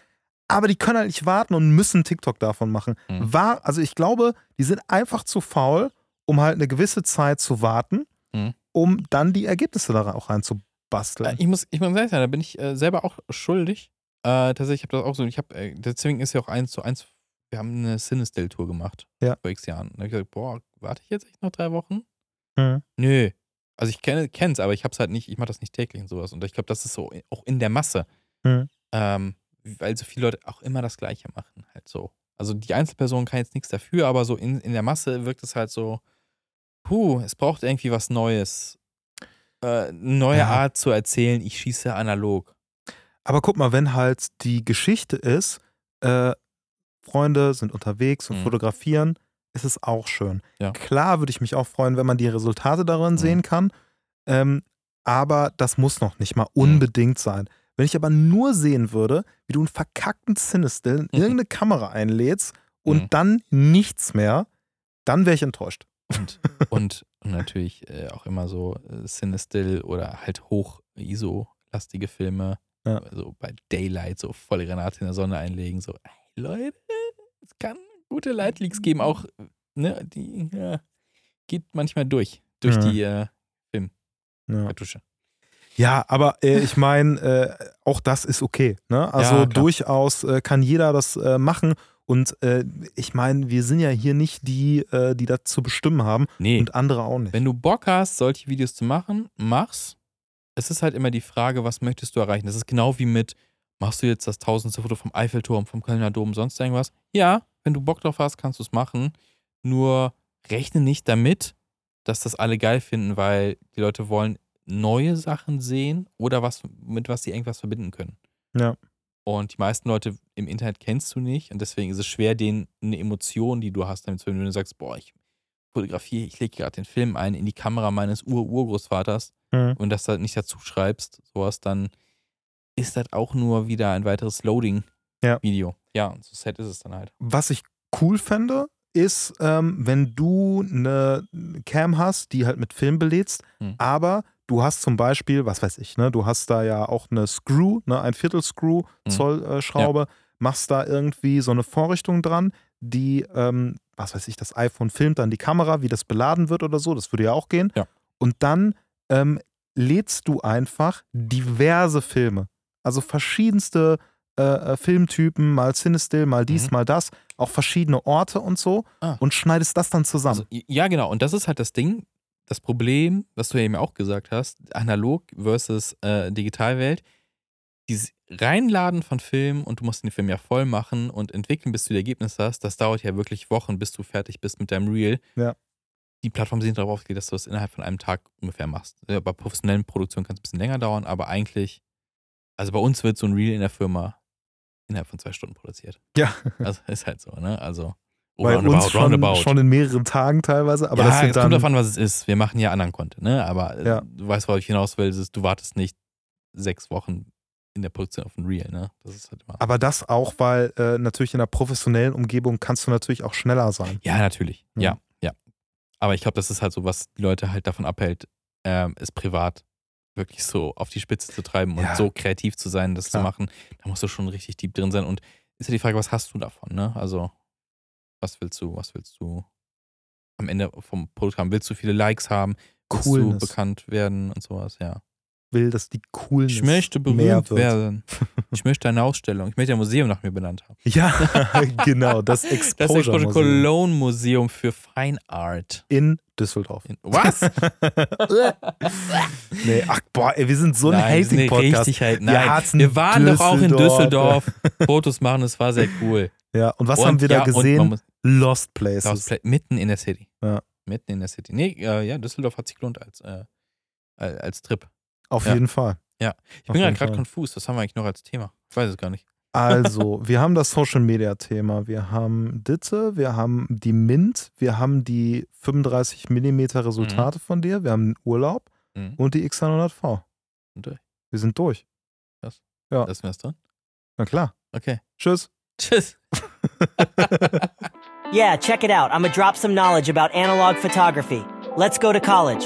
aber die können halt nicht warten und müssen TikTok davon machen. Mhm. War, also ich glaube, die sind einfach zu faul, um halt eine gewisse Zeit zu warten, Mhm. um dann die Ergebnisse da auch Äh, reinzubasteln. Ich muss, ich muss ehrlich sein, da bin ich äh, selber auch schuldig. Äh, tatsächlich, ich habe das auch so, ich habe, äh, deswegen ist ja auch eins zu eins, wir haben eine Cinestill-Tour gemacht Ja. vor x Jahren. Da habe ich gesagt, boah, warte ich jetzt echt noch drei Wochen? Mhm. Nö. Also ich kenne es, aber ich habe es halt nicht, ich mache das nicht täglich und sowas. Und ich glaube, das ist so auch in der Masse. Mhm. Ähm, weil so viele Leute auch immer das Gleiche machen, halt so. Also die Einzelperson kann jetzt nichts dafür, aber so in, in der Masse wirkt es halt so, puh, es braucht irgendwie was Neues. Äh, eine neue Ja. Art zu erzählen, ich schieße analog. Aber guck mal, wenn halt die Geschichte ist, äh, Freunde sind unterwegs und Mhm. fotografieren, ist es auch schön. Ja. Klar würde ich mich auch freuen, wenn man die Resultate darin Mhm. sehen kann, ähm, aber das muss noch nicht mal Mhm. unbedingt sein. Wenn ich aber nur sehen würde, wie du einen verkackten Cinestill in Mhm. irgendeine Kamera einlädst und Mhm. dann nichts mehr, dann wäre ich enttäuscht. Und, und, und natürlich äh, auch immer so äh, Cinestill oder halt hoch-ISO-lastige Filme. Ja. So bei Daylight so voll Granate in der Sonne einlegen. So, ey, Leute, es kann gute Lightleaks geben. Auch, ne, die ja, geht manchmal durch. Durch Ja. die äh, Ja. Kartusche. Ja, aber äh, ich meine, äh, auch das ist okay. Ne? Also Ja, durchaus äh, kann jeder das äh, machen. Und äh, ich meine, wir sind ja hier nicht die, äh, die das zu bestimmen haben Nee, und andere auch nicht. wenn du Bock hast, solche Videos zu machen, mach's. Es ist halt immer die Frage, was möchtest du erreichen? Das ist genau wie mit, machst du jetzt das tausendste Foto vom Eiffelturm, vom Kölner Dom, sonst irgendwas? Ja, wenn du Bock drauf hast, kannst du es machen. Nur rechne nicht damit, dass das alle geil finden, weil die Leute wollen neue Sachen sehen oder was, mit was sie irgendwas verbinden können. Ja. Und die meisten Leute im Internet kennst du nicht und deswegen ist es schwer, denen eine Emotion, die du hast, damit zu verbinden. Wenn du sagst, boah, ich fotografiere, ich lege gerade den Film ein in die Kamera meines Ur-Urgroßvaters Mhm. und das halt nicht dazu schreibst, sowas, dann ist das auch nur wieder ein weiteres Loading-Video. Ja, und so sad ist es dann halt. Was ich cool fände, ist, ähm, wenn du eine Cam hast, die halt mit Film belädst, Hm. aber du hast zum Beispiel, was weiß ich, ne, du hast da ja auch eine Screw, ne, ein Viertel Screw, Hm. Zoll äh, Schraube, machst da irgendwie so eine Vorrichtung dran, die, ähm, was weiß ich, das iPhone filmt dann die Kamera, wie das beladen wird oder so, das würde ja auch gehen. Ja. Und dann ähm, lädst du einfach diverse Filme, also verschiedenste äh, äh, Filmtypen, mal Cinestill, mal dies, Mhm. mal das, auch verschiedene Orte und so Ah. und schneidest das dann zusammen. Also, ja, genau. Und das ist halt das Ding, das Problem, was du ja eben auch gesagt hast, analog versus äh, Digitalwelt. Dieses Reinladen von Filmen und du musst den Film ja voll machen und entwickeln, bis du die Ergebnisse hast, das dauert ja wirklich Wochen, bis du fertig bist mit deinem Reel. Ja. Die Plattformen sind darauf ausgelegt, dass du das innerhalb von einem Tag ungefähr machst. Ja, bei professionellen Produktionen kann es ein bisschen länger dauern, aber eigentlich, also bei uns wird so ein Reel in der Firma innerhalb von zwei Stunden produziert. Ja. Also ist halt so, ne? Also Bei uns schon, schon in mehreren Tagen teilweise, aber ja, das es kommt davon, was es ist. Wir machen ja anderen Content, ne? Aber äh, Ja. du weißt, worauf ich hinaus will, ist, du wartest nicht sechs Wochen in der Produktion auf ein Reel, ne? Das ist halt immer. Aber das auch, weil äh, natürlich in einer professionellen Umgebung kannst du natürlich auch schneller sein. ja, natürlich. Mhm. Ja, ja. Aber ich glaube, das ist halt so, was die Leute halt davon abhält, ähm, es privat wirklich so auf die Spitze zu treiben und Ja. so kreativ zu sein, das Klar. zu machen. Da musst du schon richtig deep drin sein. Und ist ja die Frage, was hast du davon, ne? Also, was willst du, was willst du am Ende vom Produkt haben? Willst du viele Likes haben? Willst Coolness. du bekannt werden und sowas, ja. Will, dass die Coolness Ich möchte berühmt werden. Ich möchte eine Ausstellung. Ich möchte ein Museum nach mir benannt haben. Ja, genau, das Das Exposure, Exposure Museum Cologne Museum für Fine Art. in Düsseldorf. In, was? nee, ach boah, ey, wir sind so ein Nein, wir sind Hating-Podcast. richtig halt. Wir Nein, hassen wir waren doch auch in Düsseldorf. Fotos machen, es war sehr cool. Ja, und was und, haben wir da ja, gesehen? muss- Lost Places. Lost Pla- mitten in der City. Ja. Mitten in der City. Nee, äh, ja, Düsseldorf hat sich gelohnt als, äh, als Trip. Auf Ja. jeden Fall. Ich Auf bin gerade konfus. Was haben wir eigentlich noch als Thema? Ich weiß es gar nicht. Also, wir haben das Social Media Thema. Wir haben Ditte, wir haben die Mint, wir haben die 35 mm Resultate von dir, wir haben den Urlaub Mhm. und die X100V. Und durch. Wir sind durch. Ja. Lassen wir es drin? Na klar. Okay. Tschüss. Tschüss. Yeah, check it out. I'm gonna drop some knowledge about analog photography. Let's go to college.